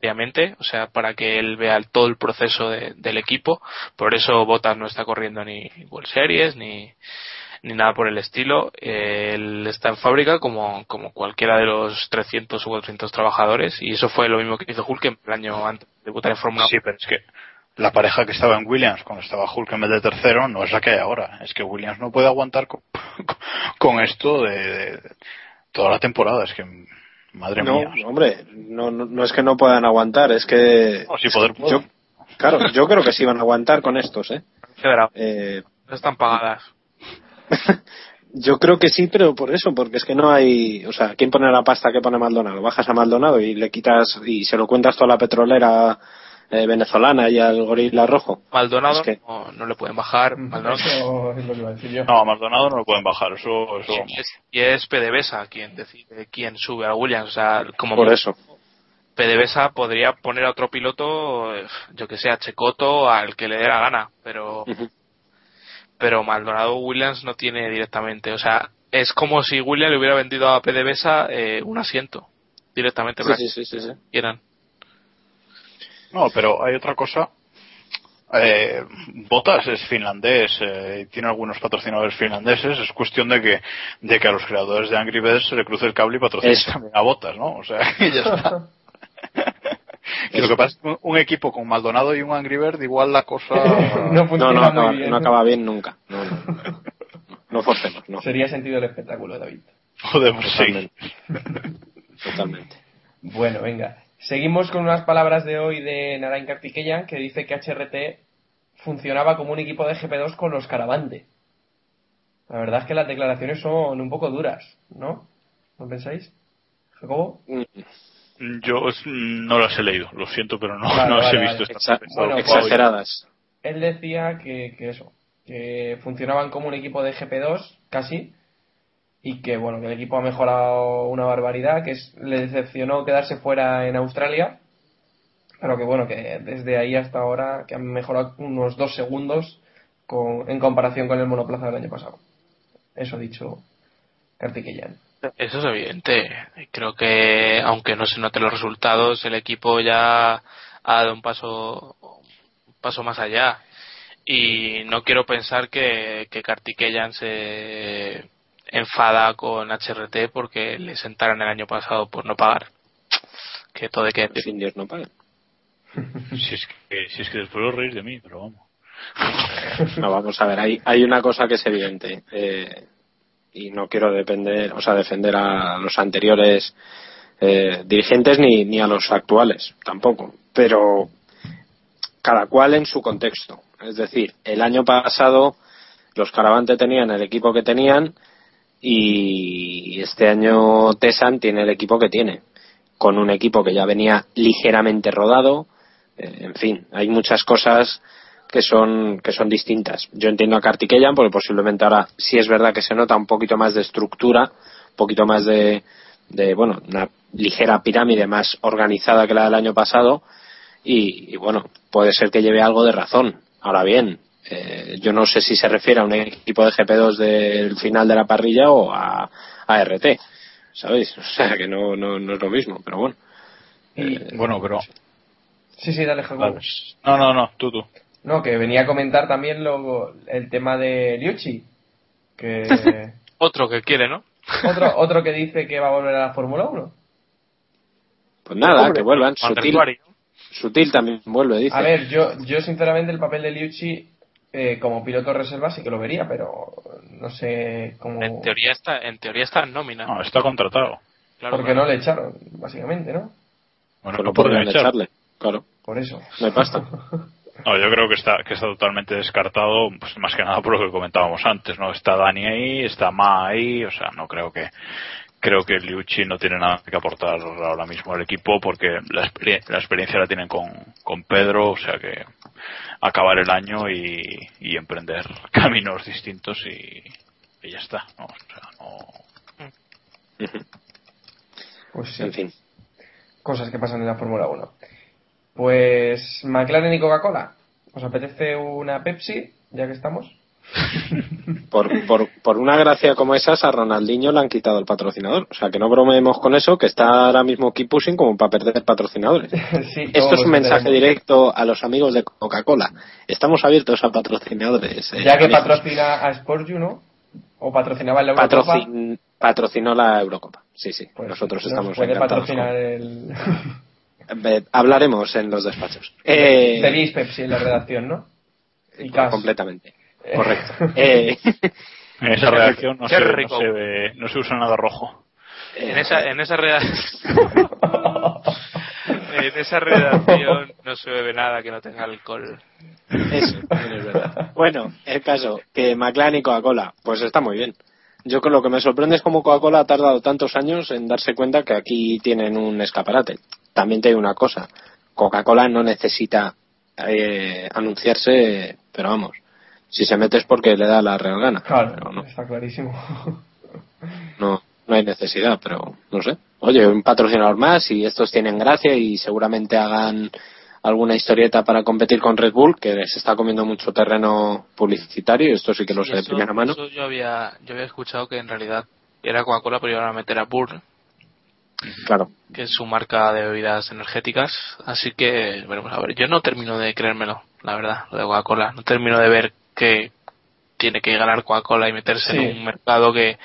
Speaker 7: o sea, para que él vea todo el proceso de- del equipo. Por eso Bottas no está corriendo ni World Series ni ni nada por el estilo. Eh, él está en fábrica como, como cualquiera de los 300 o 400 trabajadores y eso fue lo mismo que hizo Hulkenberg el año antes de debutar en Fórmula
Speaker 3: Sí, la pareja que estaba en Williams cuando estaba Hulkenberg de tercero no es la que hay ahora. Es que Williams no puede aguantar con, con esto de, de- de toda la temporada. Es que, madre
Speaker 4: No,
Speaker 3: mía.
Speaker 4: hombre, no, no, no es que no puedan aguantar, es que.
Speaker 3: No, si poder puedo.
Speaker 4: yo, claro, yo creo que sí van a aguantar con estos, ¿eh? Eh
Speaker 7: No están pagadas.
Speaker 4: yo creo que sí, pero por eso, porque es que no hay. O sea, ¿quién pone la pasta que pone Maldonado? Bajas a Maldonado y le quitas. y se lo cuentas toda la petrolera eh, venezolana y al gorila rojo.
Speaker 7: Maldonado
Speaker 4: Es que-
Speaker 7: no, no le pueden bajar. Maldonado
Speaker 1: Eso es lo que iba a decir yo.
Speaker 3: No, a Maldonado no lo pueden bajar. Eso, eso
Speaker 7: y es, y es PDVSA quien decide quién sube a Williams. O sea, como
Speaker 4: Por eso.
Speaker 7: PDVSA podría poner a otro piloto, eh, yo que sé, a Checoto, al que le dé la gana, pero pero Maldonado Williams no tiene directamente. O sea, es como si Williams le hubiera vendido a PDVSA eh, un asiento directamente.
Speaker 4: Sí, sí, sí, sí, sí.
Speaker 7: quieran.
Speaker 3: No, pero hay otra cosa. Eh, Botas es finlandés, eh, tiene algunos patrocinadores finlandeses. Es cuestión de que, de que a los creadores de Angry Birds se le cruce el cable y patrocinen
Speaker 4: Eso.
Speaker 3: también a Botas, ¿no? O sea, que ya está. Y lo que pasa es que un- equipo con Maldonado y un Angry Bird, igual la cosa.
Speaker 1: no
Speaker 4: No,
Speaker 1: funciona
Speaker 4: no,
Speaker 1: muy
Speaker 4: acaba,
Speaker 1: bien.
Speaker 4: no acaba bien nunca. No, no, no. No forcemos, no.
Speaker 1: Sería sentido el espectáculo, David.
Speaker 3: Podemos seguir.
Speaker 4: Totalmente. Totalmente.
Speaker 1: Bueno, venga. Seguimos con unas palabras de hoy de Narain Kartikeyan que dice que HRT funcionaba como un equipo de GP2 con los Caravante. La verdad es que las declaraciones son un poco duras, ¿no? ¿No pensáis? ¿Jacobo?
Speaker 3: Yo mm, no las he leído, lo siento, pero no,
Speaker 1: Vale,
Speaker 3: no las
Speaker 1: vale,
Speaker 3: he visto.
Speaker 1: vale.
Speaker 3: estas
Speaker 4: Exa-
Speaker 1: Bueno,
Speaker 3: veces.
Speaker 4: exageradas.
Speaker 1: Él decía que, que eso, que funcionaban como un equipo de GP2, casi, y que bueno que el equipo ha mejorado una barbaridad que es, le decepcionó quedarse fuera en Australia pero que bueno que desde ahí hasta ahora que han mejorado unos dos segundos con, en comparación con el monoplaza del año pasado eso dicho Kartikeyan
Speaker 7: Eso es evidente. Creo que, aunque no se noten los resultados, el equipo ya ha dado un paso, un paso más allá. Y no quiero pensar que, que Kartikeyan se enfada con HRT porque le sentaron el año pasado por no pagar. Que todo de que
Speaker 4: Los indios no pagan.
Speaker 3: Si es que, si es que después os reís de mí, pero vamos.
Speaker 4: No, vamos a ver, hay, hay una cosa que es evidente. eh, y no quiero depender, o sea, defender a los anteriores eh, dirigentes ni, ni a los actuales, tampoco. Pero cada cual en su contexto. Es decir, el año pasado los Caravante tenían el equipo que tenían y este año Tesan tiene el equipo que tiene, con un equipo que ya venía ligeramente rodado. eh, en fin, hay muchas cosas que son que son distintas. Yo entiendo a Kartikeyan porque posiblemente ahora sí es verdad que se nota un poquito más de estructura, un poquito más de, de bueno, una ligera pirámide más organizada que la del año pasado y, y, bueno, puede ser que lleve algo de razón. Ahora bien, eh, yo no sé si se refiere a un equipo de GP2 del final de la parrilla o a, a RT, ¿sabéis? O sea que no, no, no es lo mismo, pero bueno. Eh,
Speaker 3: Bueno, pero.
Speaker 1: sí sí dale Jacobo.
Speaker 3: No, no, no, tú, tú.
Speaker 1: No, que venía a comentar también lo, el tema de Liucci. Que
Speaker 7: Otro que quiere, ¿no?
Speaker 1: otro, otro que dice que va a volver a la Fórmula 1.
Speaker 4: Pues nada,
Speaker 1: Hombre,
Speaker 4: que vuelvan. Sutil. Sutil también vuelve, dice.
Speaker 1: A ver, yo, yo sinceramente el papel de Liucci eh, como piloto reserva sí que lo vería, pero no sé cómo.
Speaker 7: En teoría está, en teoría está en nómina.
Speaker 3: No, está contratado.
Speaker 7: Claro,
Speaker 1: Porque
Speaker 7: claro.
Speaker 1: no le echaron, básicamente, ¿no?
Speaker 3: Bueno, no podrían
Speaker 4: podrían
Speaker 3: echar.
Speaker 4: echarle, claro.
Speaker 1: Por eso.
Speaker 4: No hay pasta.
Speaker 3: No, yo creo que está, que está totalmente descartado, pues más que nada por lo que comentábamos antes, ¿no? Está Dani ahí, está Ma ahí, o sea, no creo que, creo que Liucci no tiene nada que aportar ahora mismo al equipo porque la, experie- la experiencia la tienen con, con Pedro, o sea que acabar el año y, y emprender caminos distintos y, y ya está, ¿no? O sea, no,
Speaker 1: Pues sí.
Speaker 4: En fin.
Speaker 1: Cosas que pasan en la Fórmula 1. Pues McLaren y Coca-Cola. ¿Os apetece una Pepsi? Ya que estamos.
Speaker 4: Por, por, por una gracia como esas, a Ronaldinho le han quitado el patrocinador. O sea, que no bromeemos con eso, que está ahora mismo Keep Pushing como para perder patrocinadores.
Speaker 1: sí,
Speaker 4: Esto es un mensaje directo a los amigos de Coca-Cola. Estamos abiertos a patrocinadores. eh,
Speaker 1: Ya que
Speaker 4: amigos.
Speaker 1: patrocina a Sport You, ¿no? O patrocinaba la Eurocopa.
Speaker 4: Patrocin- patrocinó la Eurocopa. Sí, sí.
Speaker 1: pues
Speaker 4: Nosotros
Speaker 1: nos
Speaker 4: estamos
Speaker 1: puede patrocinar el.
Speaker 4: con- Hablaremos en los despachos. Eh,
Speaker 1: Tenéis Pepsi en la redacción, ¿no? Y
Speaker 4: completamente. Correcto. Eh,
Speaker 3: en esa reacción no se, no, se ve- no se usa nada rojo.
Speaker 7: En esa, en esa redacción. en esa redacción no se bebe nada que no tenga alcohol.
Speaker 4: Eso, también es verdad. Bueno, el caso, que McLaren y Coca-Cola, pues está muy bien. Yo con lo que me sorprende es cómo Coca-Cola ha tardado tantos años en darse cuenta que aquí tienen un escaparate. También te digo una cosa, Coca-Cola no necesita eh, anunciarse, pero vamos, si se mete es porque le da la real gana.
Speaker 1: Claro,
Speaker 4: Pero no,
Speaker 1: está clarísimo.
Speaker 4: no, no hay necesidad, pero no sé. Oye, un patrocinador más y estos tienen gracia y seguramente hagan alguna historieta para competir con Red Bull, que les está comiendo mucho terreno publicitario, y esto sí que lo
Speaker 7: Sí,
Speaker 4: sé de primera mano.
Speaker 7: eso yo había, yo había escuchado que en realidad era Coca-Cola, pero iban a meter a Burr,
Speaker 4: Claro,
Speaker 7: que es su marca de bebidas energéticas. Así que, veremos a ver. Yo no termino de creérmelo, la verdad, lo de Coca-Cola. No termino de ver que tiene que ganar Coca-Cola y meterse
Speaker 1: Sí.
Speaker 7: en un mercado que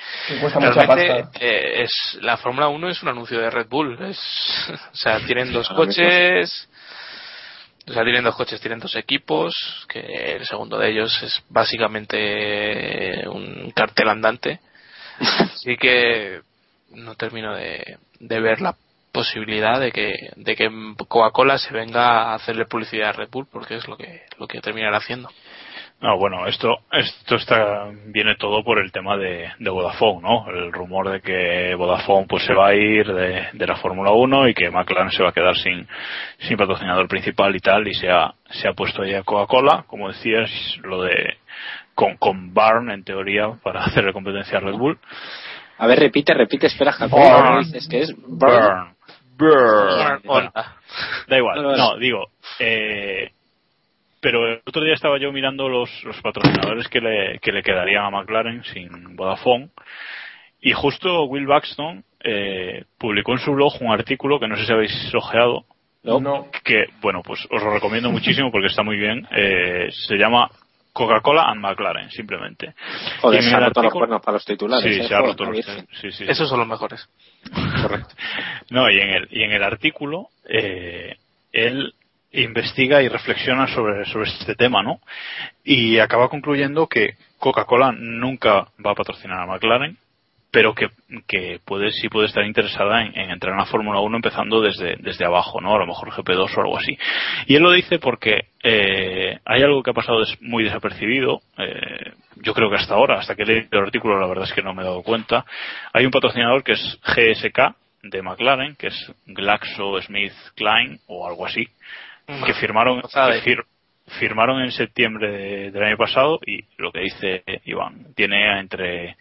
Speaker 7: realmente eh, es la Fórmula 1 es un anuncio de Red Bull. Es, o sea, tienen dos coches. O sea, tienen dos coches, tienen dos equipos, que el segundo de ellos es básicamente un cartel andante. Así que no termino de, de ver la posibilidad de que, de que Coca-Cola se venga a hacerle publicidad a Red Bull, porque es lo que, lo que terminará haciendo.
Speaker 3: No, bueno, esto esto está viene todo por el tema de, de Vodafone, ¿no? El rumor de que Vodafone pues se va a ir de, de la Fórmula 1 y que McLaren se va a quedar sin, sin patrocinador principal y tal y se ha, se ha puesto ya Coca-Cola, como decías, lo de con, con Barn en teoría para hacerle competencia a Red Bull.
Speaker 4: A ver, repite, repite, espera, Jacob.
Speaker 3: Burn.
Speaker 4: ¿cómo dices que es? Burn.
Speaker 3: Burn. Burn.
Speaker 7: Burn.
Speaker 3: Bueno, da igual.
Speaker 4: No,
Speaker 3: digo, eh, pero el otro día estaba yo mirando los, los patrocinadores que le, que le quedarían a McLaren sin Vodafone y justo Will Buxton eh, publicó en su blog un artículo que no sé si habéis ojeado
Speaker 1: No.
Speaker 3: que, bueno, pues os lo recomiendo muchísimo porque está muy bien. Eh, se llama Coca-Cola and McLaren, simplemente.
Speaker 4: Joder, se ha
Speaker 3: el
Speaker 4: roto los cuernos para los titulares.
Speaker 3: Sí,
Speaker 4: eh,
Speaker 3: se ha
Speaker 4: joder,
Speaker 3: roto los sí.
Speaker 7: Esos son los mejores.
Speaker 4: Correcto.
Speaker 3: No, y en el, y en el artículo, eh, él investiga y reflexiona sobre, sobre este tema, ¿no? Y acaba concluyendo que Coca-Cola nunca va a patrocinar a McLaren, pero que, que puede, sí puede estar interesada en, en entrar en la Fórmula 1 empezando desde, desde abajo, ¿no? A lo mejor GP2 o algo así. Y él lo dice porque eh, hay algo que ha pasado muy desapercibido, eh, yo creo que hasta ahora, hasta que leído el artículo, la verdad es que no me he dado cuenta. Hay un patrocinador que es GSK de McLaren, que es GlaxoSmithKline o algo así, que firmaron,
Speaker 7: sabe.
Speaker 3: que fir- firmaron en septiembre de- del año pasado y lo que dice Iván, tiene entre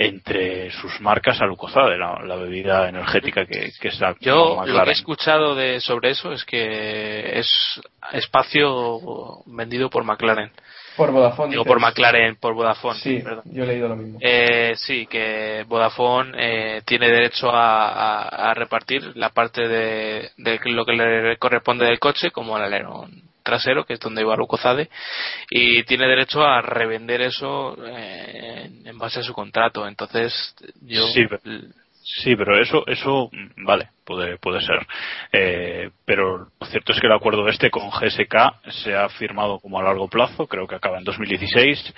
Speaker 3: entre sus marcas a Lucozade, la, la bebida energética que, que es la
Speaker 7: Yo lo que he escuchado de sobre eso es que es espacio vendido por McLaren.
Speaker 1: Por Vodafone.
Speaker 7: Digo,
Speaker 1: dices.
Speaker 7: por McLaren, por Vodafone.
Speaker 1: Sí,
Speaker 7: perdón.
Speaker 1: yo he leído lo mismo.
Speaker 7: Eh, sí, que Vodafone eh, tiene derecho a, a- a repartir la parte de, de lo que le corresponde del coche, como el alerón trasero, que es donde iba Lucozade, y tiene derecho a revender eso eh, en, en base a su contrato. Entonces, yo.
Speaker 3: Sí, pero- Sí, pero eso, eso, mm, vale, puede, puede ser. Eh, pero lo cierto es que el acuerdo este con GSK se ha firmado como a largo plazo, creo que acaba en 2016,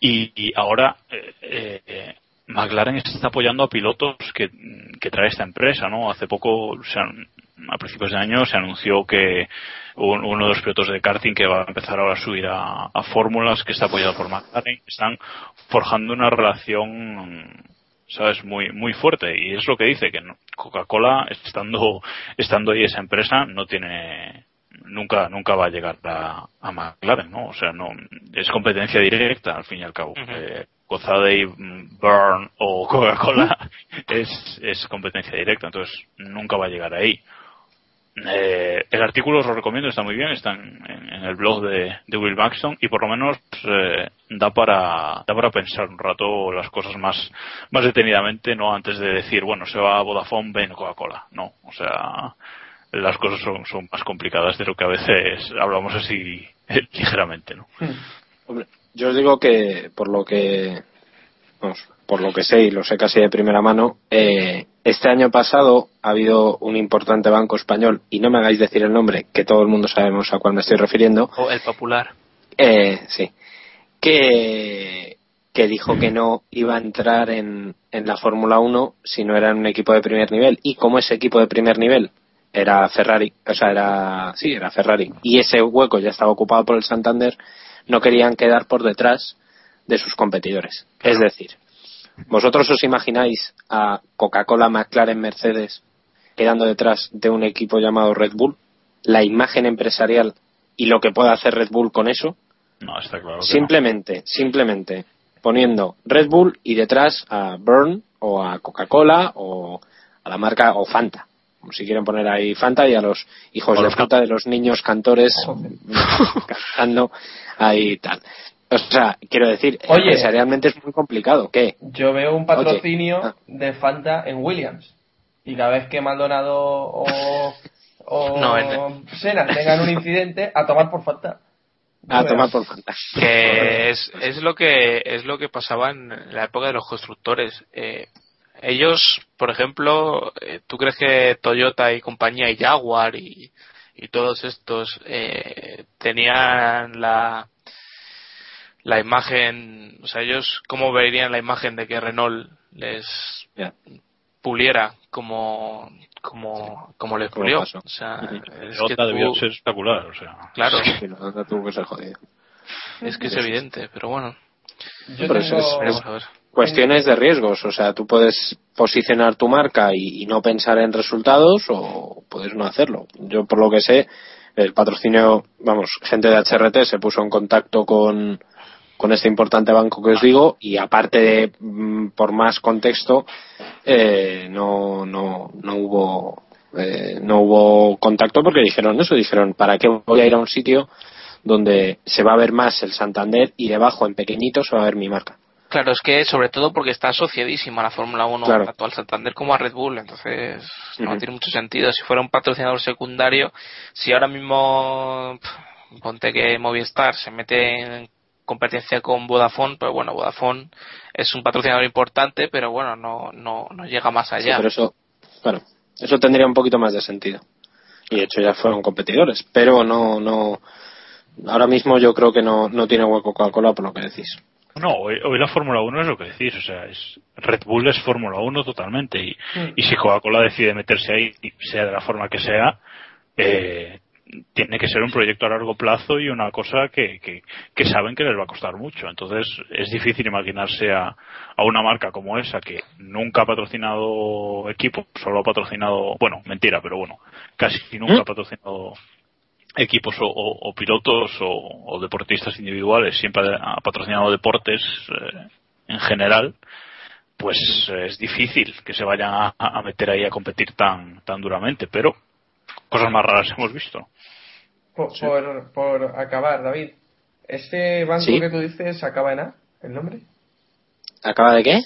Speaker 3: y, y ahora eh, eh, McLaren está apoyando a pilotos que, que trae esta empresa, ¿no? Hace poco, se han- a principios de año, se anunció que un- uno de los pilotos de karting que va a empezar ahora a subir a, a fórmulas, que está apoyado por McLaren, están forjando una relación sabes muy muy fuerte. Y es lo que dice que Coca-Cola estando estando ahí esa empresa no tiene nunca nunca va a llegar a, a McLaren no o sea no es competencia directa al fin y al cabo.
Speaker 7: Ujú.
Speaker 3: eh, y mm, Burn o Coca-Cola es, es competencia directa entonces nunca va a llegar ahí eh, el artículo os lo recomiendo, está muy bien, está en, el blog de, Will Buxton y por lo menos eh, da para da para pensar un rato las cosas más más detenidamente, no antes de decir, bueno, se va a Vodafone, ven Coca-Cola, no, o sea, las cosas son, son más complicadas de lo que a veces hablamos así ligeramente, ¿no?
Speaker 4: Hombre, yo os digo que por lo que por lo que sé y lo sé casi de primera mano, eh, este año pasado ha habido un importante banco español y no me hagáis decir el nombre, que todo el mundo sabemos a cuál me estoy refiriendo,
Speaker 7: O el popular.
Speaker 4: eh, sí, que, que dijo que no iba a entrar en, en la Fórmula 1 si no era en un equipo de primer nivel. Y como ese equipo de primer nivel era Ferrari, o sea, era, sí, era Ferrari, y ese hueco ya estaba ocupado por el Santander, no querían quedar por detrás de sus competidores. Es decir, ¿vosotros os imagináis a Coca-Cola, McLaren, Mercedes quedando detrás de un equipo llamado Red Bull? La imagen empresarial y lo que puede hacer Red Bull con eso.
Speaker 3: No, está claro. que
Speaker 4: Simplemente, simplemente poniendo Red Bull y detrás a Burn o a Coca-Cola o a la marca o Fanta. Como si quieren poner ahí Fanta y a los hijos
Speaker 3: O
Speaker 4: de
Speaker 3: los
Speaker 4: puta de los niños cantores cantando ahí y tal. O sea, quiero decir,
Speaker 1: Oye.
Speaker 4: empresarialmente es muy complicado. ¿Qué?
Speaker 1: Yo veo un patrocinio
Speaker 4: Ah.
Speaker 1: de Fanta en Williams. Y cada vez que Maldonado o, o
Speaker 7: No, en-
Speaker 1: Senna tengan un incidente, a tomar por Fanta. Yo
Speaker 4: A
Speaker 1: veo.
Speaker 4: tomar por Fanta.
Speaker 7: que es, es lo que es lo que pasaba en la época de los constructores Eh, ellos por ejemplo eh, tú crees que Toyota y compañía y Jaguar y, y todos estos eh, tenían la la imagen o sea ellos cómo verían la imagen de que Renault les puliera como como como les
Speaker 4: Como
Speaker 7: pulió
Speaker 4: pasó.
Speaker 7: o sea es que
Speaker 3: debió
Speaker 7: tú-
Speaker 3: ser espectacular, o sea.
Speaker 7: claro
Speaker 4: Sí, tuvo que ser jodido.
Speaker 7: es que es evidente pero bueno
Speaker 1: Yo
Speaker 4: Pero eso
Speaker 1: tengo-
Speaker 4: es-
Speaker 7: ver
Speaker 4: Cuestiones de riesgos, o sea, tú puedes posicionar tu marca y, y no pensar en resultados o puedes no hacerlo. Yo, por lo que sé, el patrocinio, vamos, gente de HRT se puso en contacto con, con este importante banco que os digo y aparte de mm, por más contexto eh, no no no hubo eh, no hubo contacto porque dijeron eso dijeron para qué voy a ir a un sitio donde se va a ver más el Santander y debajo en pequeñito se va a ver mi marca
Speaker 7: Claro, es que sobre todo porque está asociadísima la Fórmula 1
Speaker 4: Claro.
Speaker 7: tanto al Santander como a Red Bull, entonces no tiene mucho sentido. Si fuera un patrocinador secundario, si ahora mismo ponte que Movistar se mete en competencia con Vodafone, pues bueno, Vodafone es un patrocinador importante, pero bueno, no, no, no llega más
Speaker 4: Sí,
Speaker 7: allá.
Speaker 4: pero eso claro eso tendría un poquito más de sentido. Y de hecho ya fueron competidores pero no no ahora mismo yo creo que no no tiene hueco Coca-Cola por lo que decís.
Speaker 3: No, hoy, hoy la Fórmula 1 es lo que decís, o sea, es Red Bull es Fórmula 1 totalmente y, y si Coca-Cola decide meterse ahí, sea de la forma que sea, eh, tiene que ser un proyecto a largo plazo y una cosa que, que, que saben que les va a costar mucho. Entonces es difícil imaginarse a, a una marca como esa que nunca ha patrocinado equipos, solo ha patrocinado, bueno, mentira, pero bueno, casi nunca ha patrocinado equipos o, o- o pilotos o, o deportistas individuales, siempre ha patrocinado deportes eh, en general, pues es difícil que se vayan a, a meter ahí a competir tan, tan duramente, pero cosas más raras hemos visto.
Speaker 1: Por, por, por acabar, David, ¿este banco
Speaker 4: Sí.
Speaker 1: que tú dices acaba en A, el nombre?
Speaker 4: ¿acaba de qué?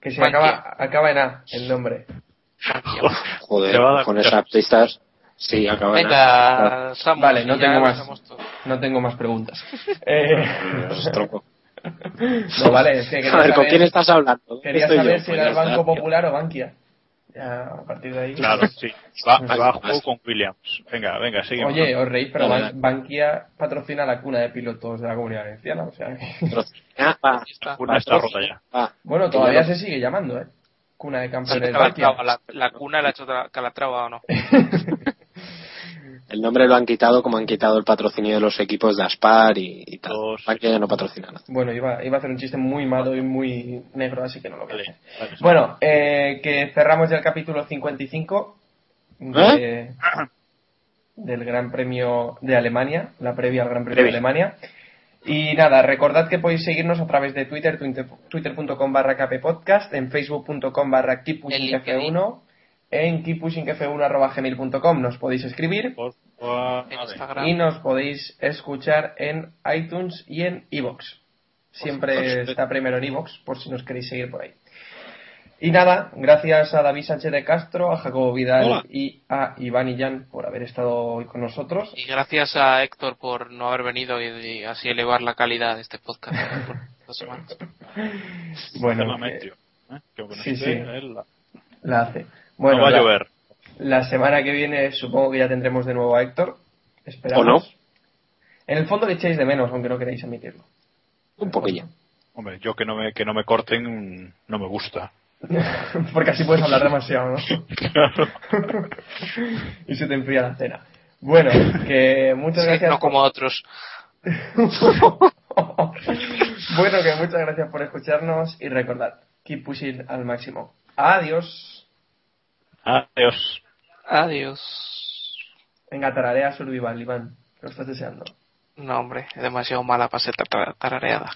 Speaker 1: Que se
Speaker 7: Bankia.
Speaker 1: acaba, acaba en A, el nombre.
Speaker 4: joder con esas pistas sí acaba en A.
Speaker 7: Venga,
Speaker 1: Vale, no
Speaker 7: ya
Speaker 1: tengo
Speaker 7: lo
Speaker 1: más.
Speaker 7: sabemos todo.
Speaker 1: No tengo más preguntas. Eh,
Speaker 4: troco.
Speaker 1: no, vale, es que
Speaker 4: a ver con
Speaker 1: saber-
Speaker 4: quién estás hablando ¿Dónde
Speaker 1: Quería saber
Speaker 4: yo?
Speaker 1: si
Speaker 4: Pues
Speaker 1: era el Banco. Popular o Bankia. Ya, a partir de ahí.
Speaker 3: Claro, sí. Va, va a juego con Williams. Venga, venga, seguimos.
Speaker 1: Oye, os reís, pero Ban- Bankia patrocina la cuna de pilotos de la comunidad valenciana. O sea, que-
Speaker 4: Ah, va,
Speaker 7: Ahí está.
Speaker 3: Rota ya.
Speaker 1: Bueno, todavía se sigue llamando, ¿eh? Cuna de campeones Bankia.
Speaker 7: Calatrava, la, la cuna la ha hecho tra- Calatrava o no.
Speaker 4: el nombre lo han quitado como han quitado el patrocinio de los equipos de Aspar y, y tal Bankia ya no patrocina nada
Speaker 1: Bueno, iba, iba a hacer un chiste muy malo y muy negro, así que no lo.
Speaker 3: Vale, vale.
Speaker 1: Bueno, eh, que cerramos ya el capítulo 55 de- del Gran Premio de Alemania, la previa al Gran Premio de. Alemania. Y nada, recordad que podéis seguirnos a través de Twitter, twitter- twitter.com barra kppodcast, en facebook.com barra
Speaker 7: En LinkedIn.
Speaker 1: keeppushingf1, en keeppushingf1 nos podéis escribir
Speaker 7: En
Speaker 1: y nos podéis escuchar en iTunes y en iVoox. Siempre está primero en iVoox, por si nos queréis seguir por ahí. Y nada, gracias a David Sánchez de Castro, a Jacobo Vidal
Speaker 4: Hola.
Speaker 1: y a Iván y Jan por haber estado hoy con nosotros.
Speaker 7: Y gracias a Héctor por no haber venido y, y así elevar la calidad de este podcast por dos semanas.
Speaker 1: Bueno, que
Speaker 3: ¿eh? Que no
Speaker 1: sí, sí.
Speaker 3: él la-
Speaker 1: la hace. Bueno,
Speaker 3: no va a
Speaker 1: la,
Speaker 3: llover.
Speaker 1: la semana que viene supongo que ya tendremos de nuevo a Héctor. Esperamos.
Speaker 4: ¿O no?
Speaker 1: En el fondo le echáis de menos, aunque no queráis admitirlo.
Speaker 4: un poquillo
Speaker 3: Hombre, yo que no me, que no me corten no me gusta.
Speaker 1: Porque así puedes hablar demasiado, ¿no?
Speaker 3: Claro.
Speaker 1: y se te enfría la cena. Bueno, que muchas
Speaker 7: Sí,
Speaker 1: gracias.
Speaker 7: no como otros.
Speaker 1: bueno, que muchas gracias por escucharnos y recordad, keep pushing al máximo. Adiós.
Speaker 3: Adiós.
Speaker 7: Adiós.
Speaker 1: Venga, tararea survival, Iván. Lo estás deseando.
Speaker 7: No, hombre, es demasiado mala para ser tar- tarareada.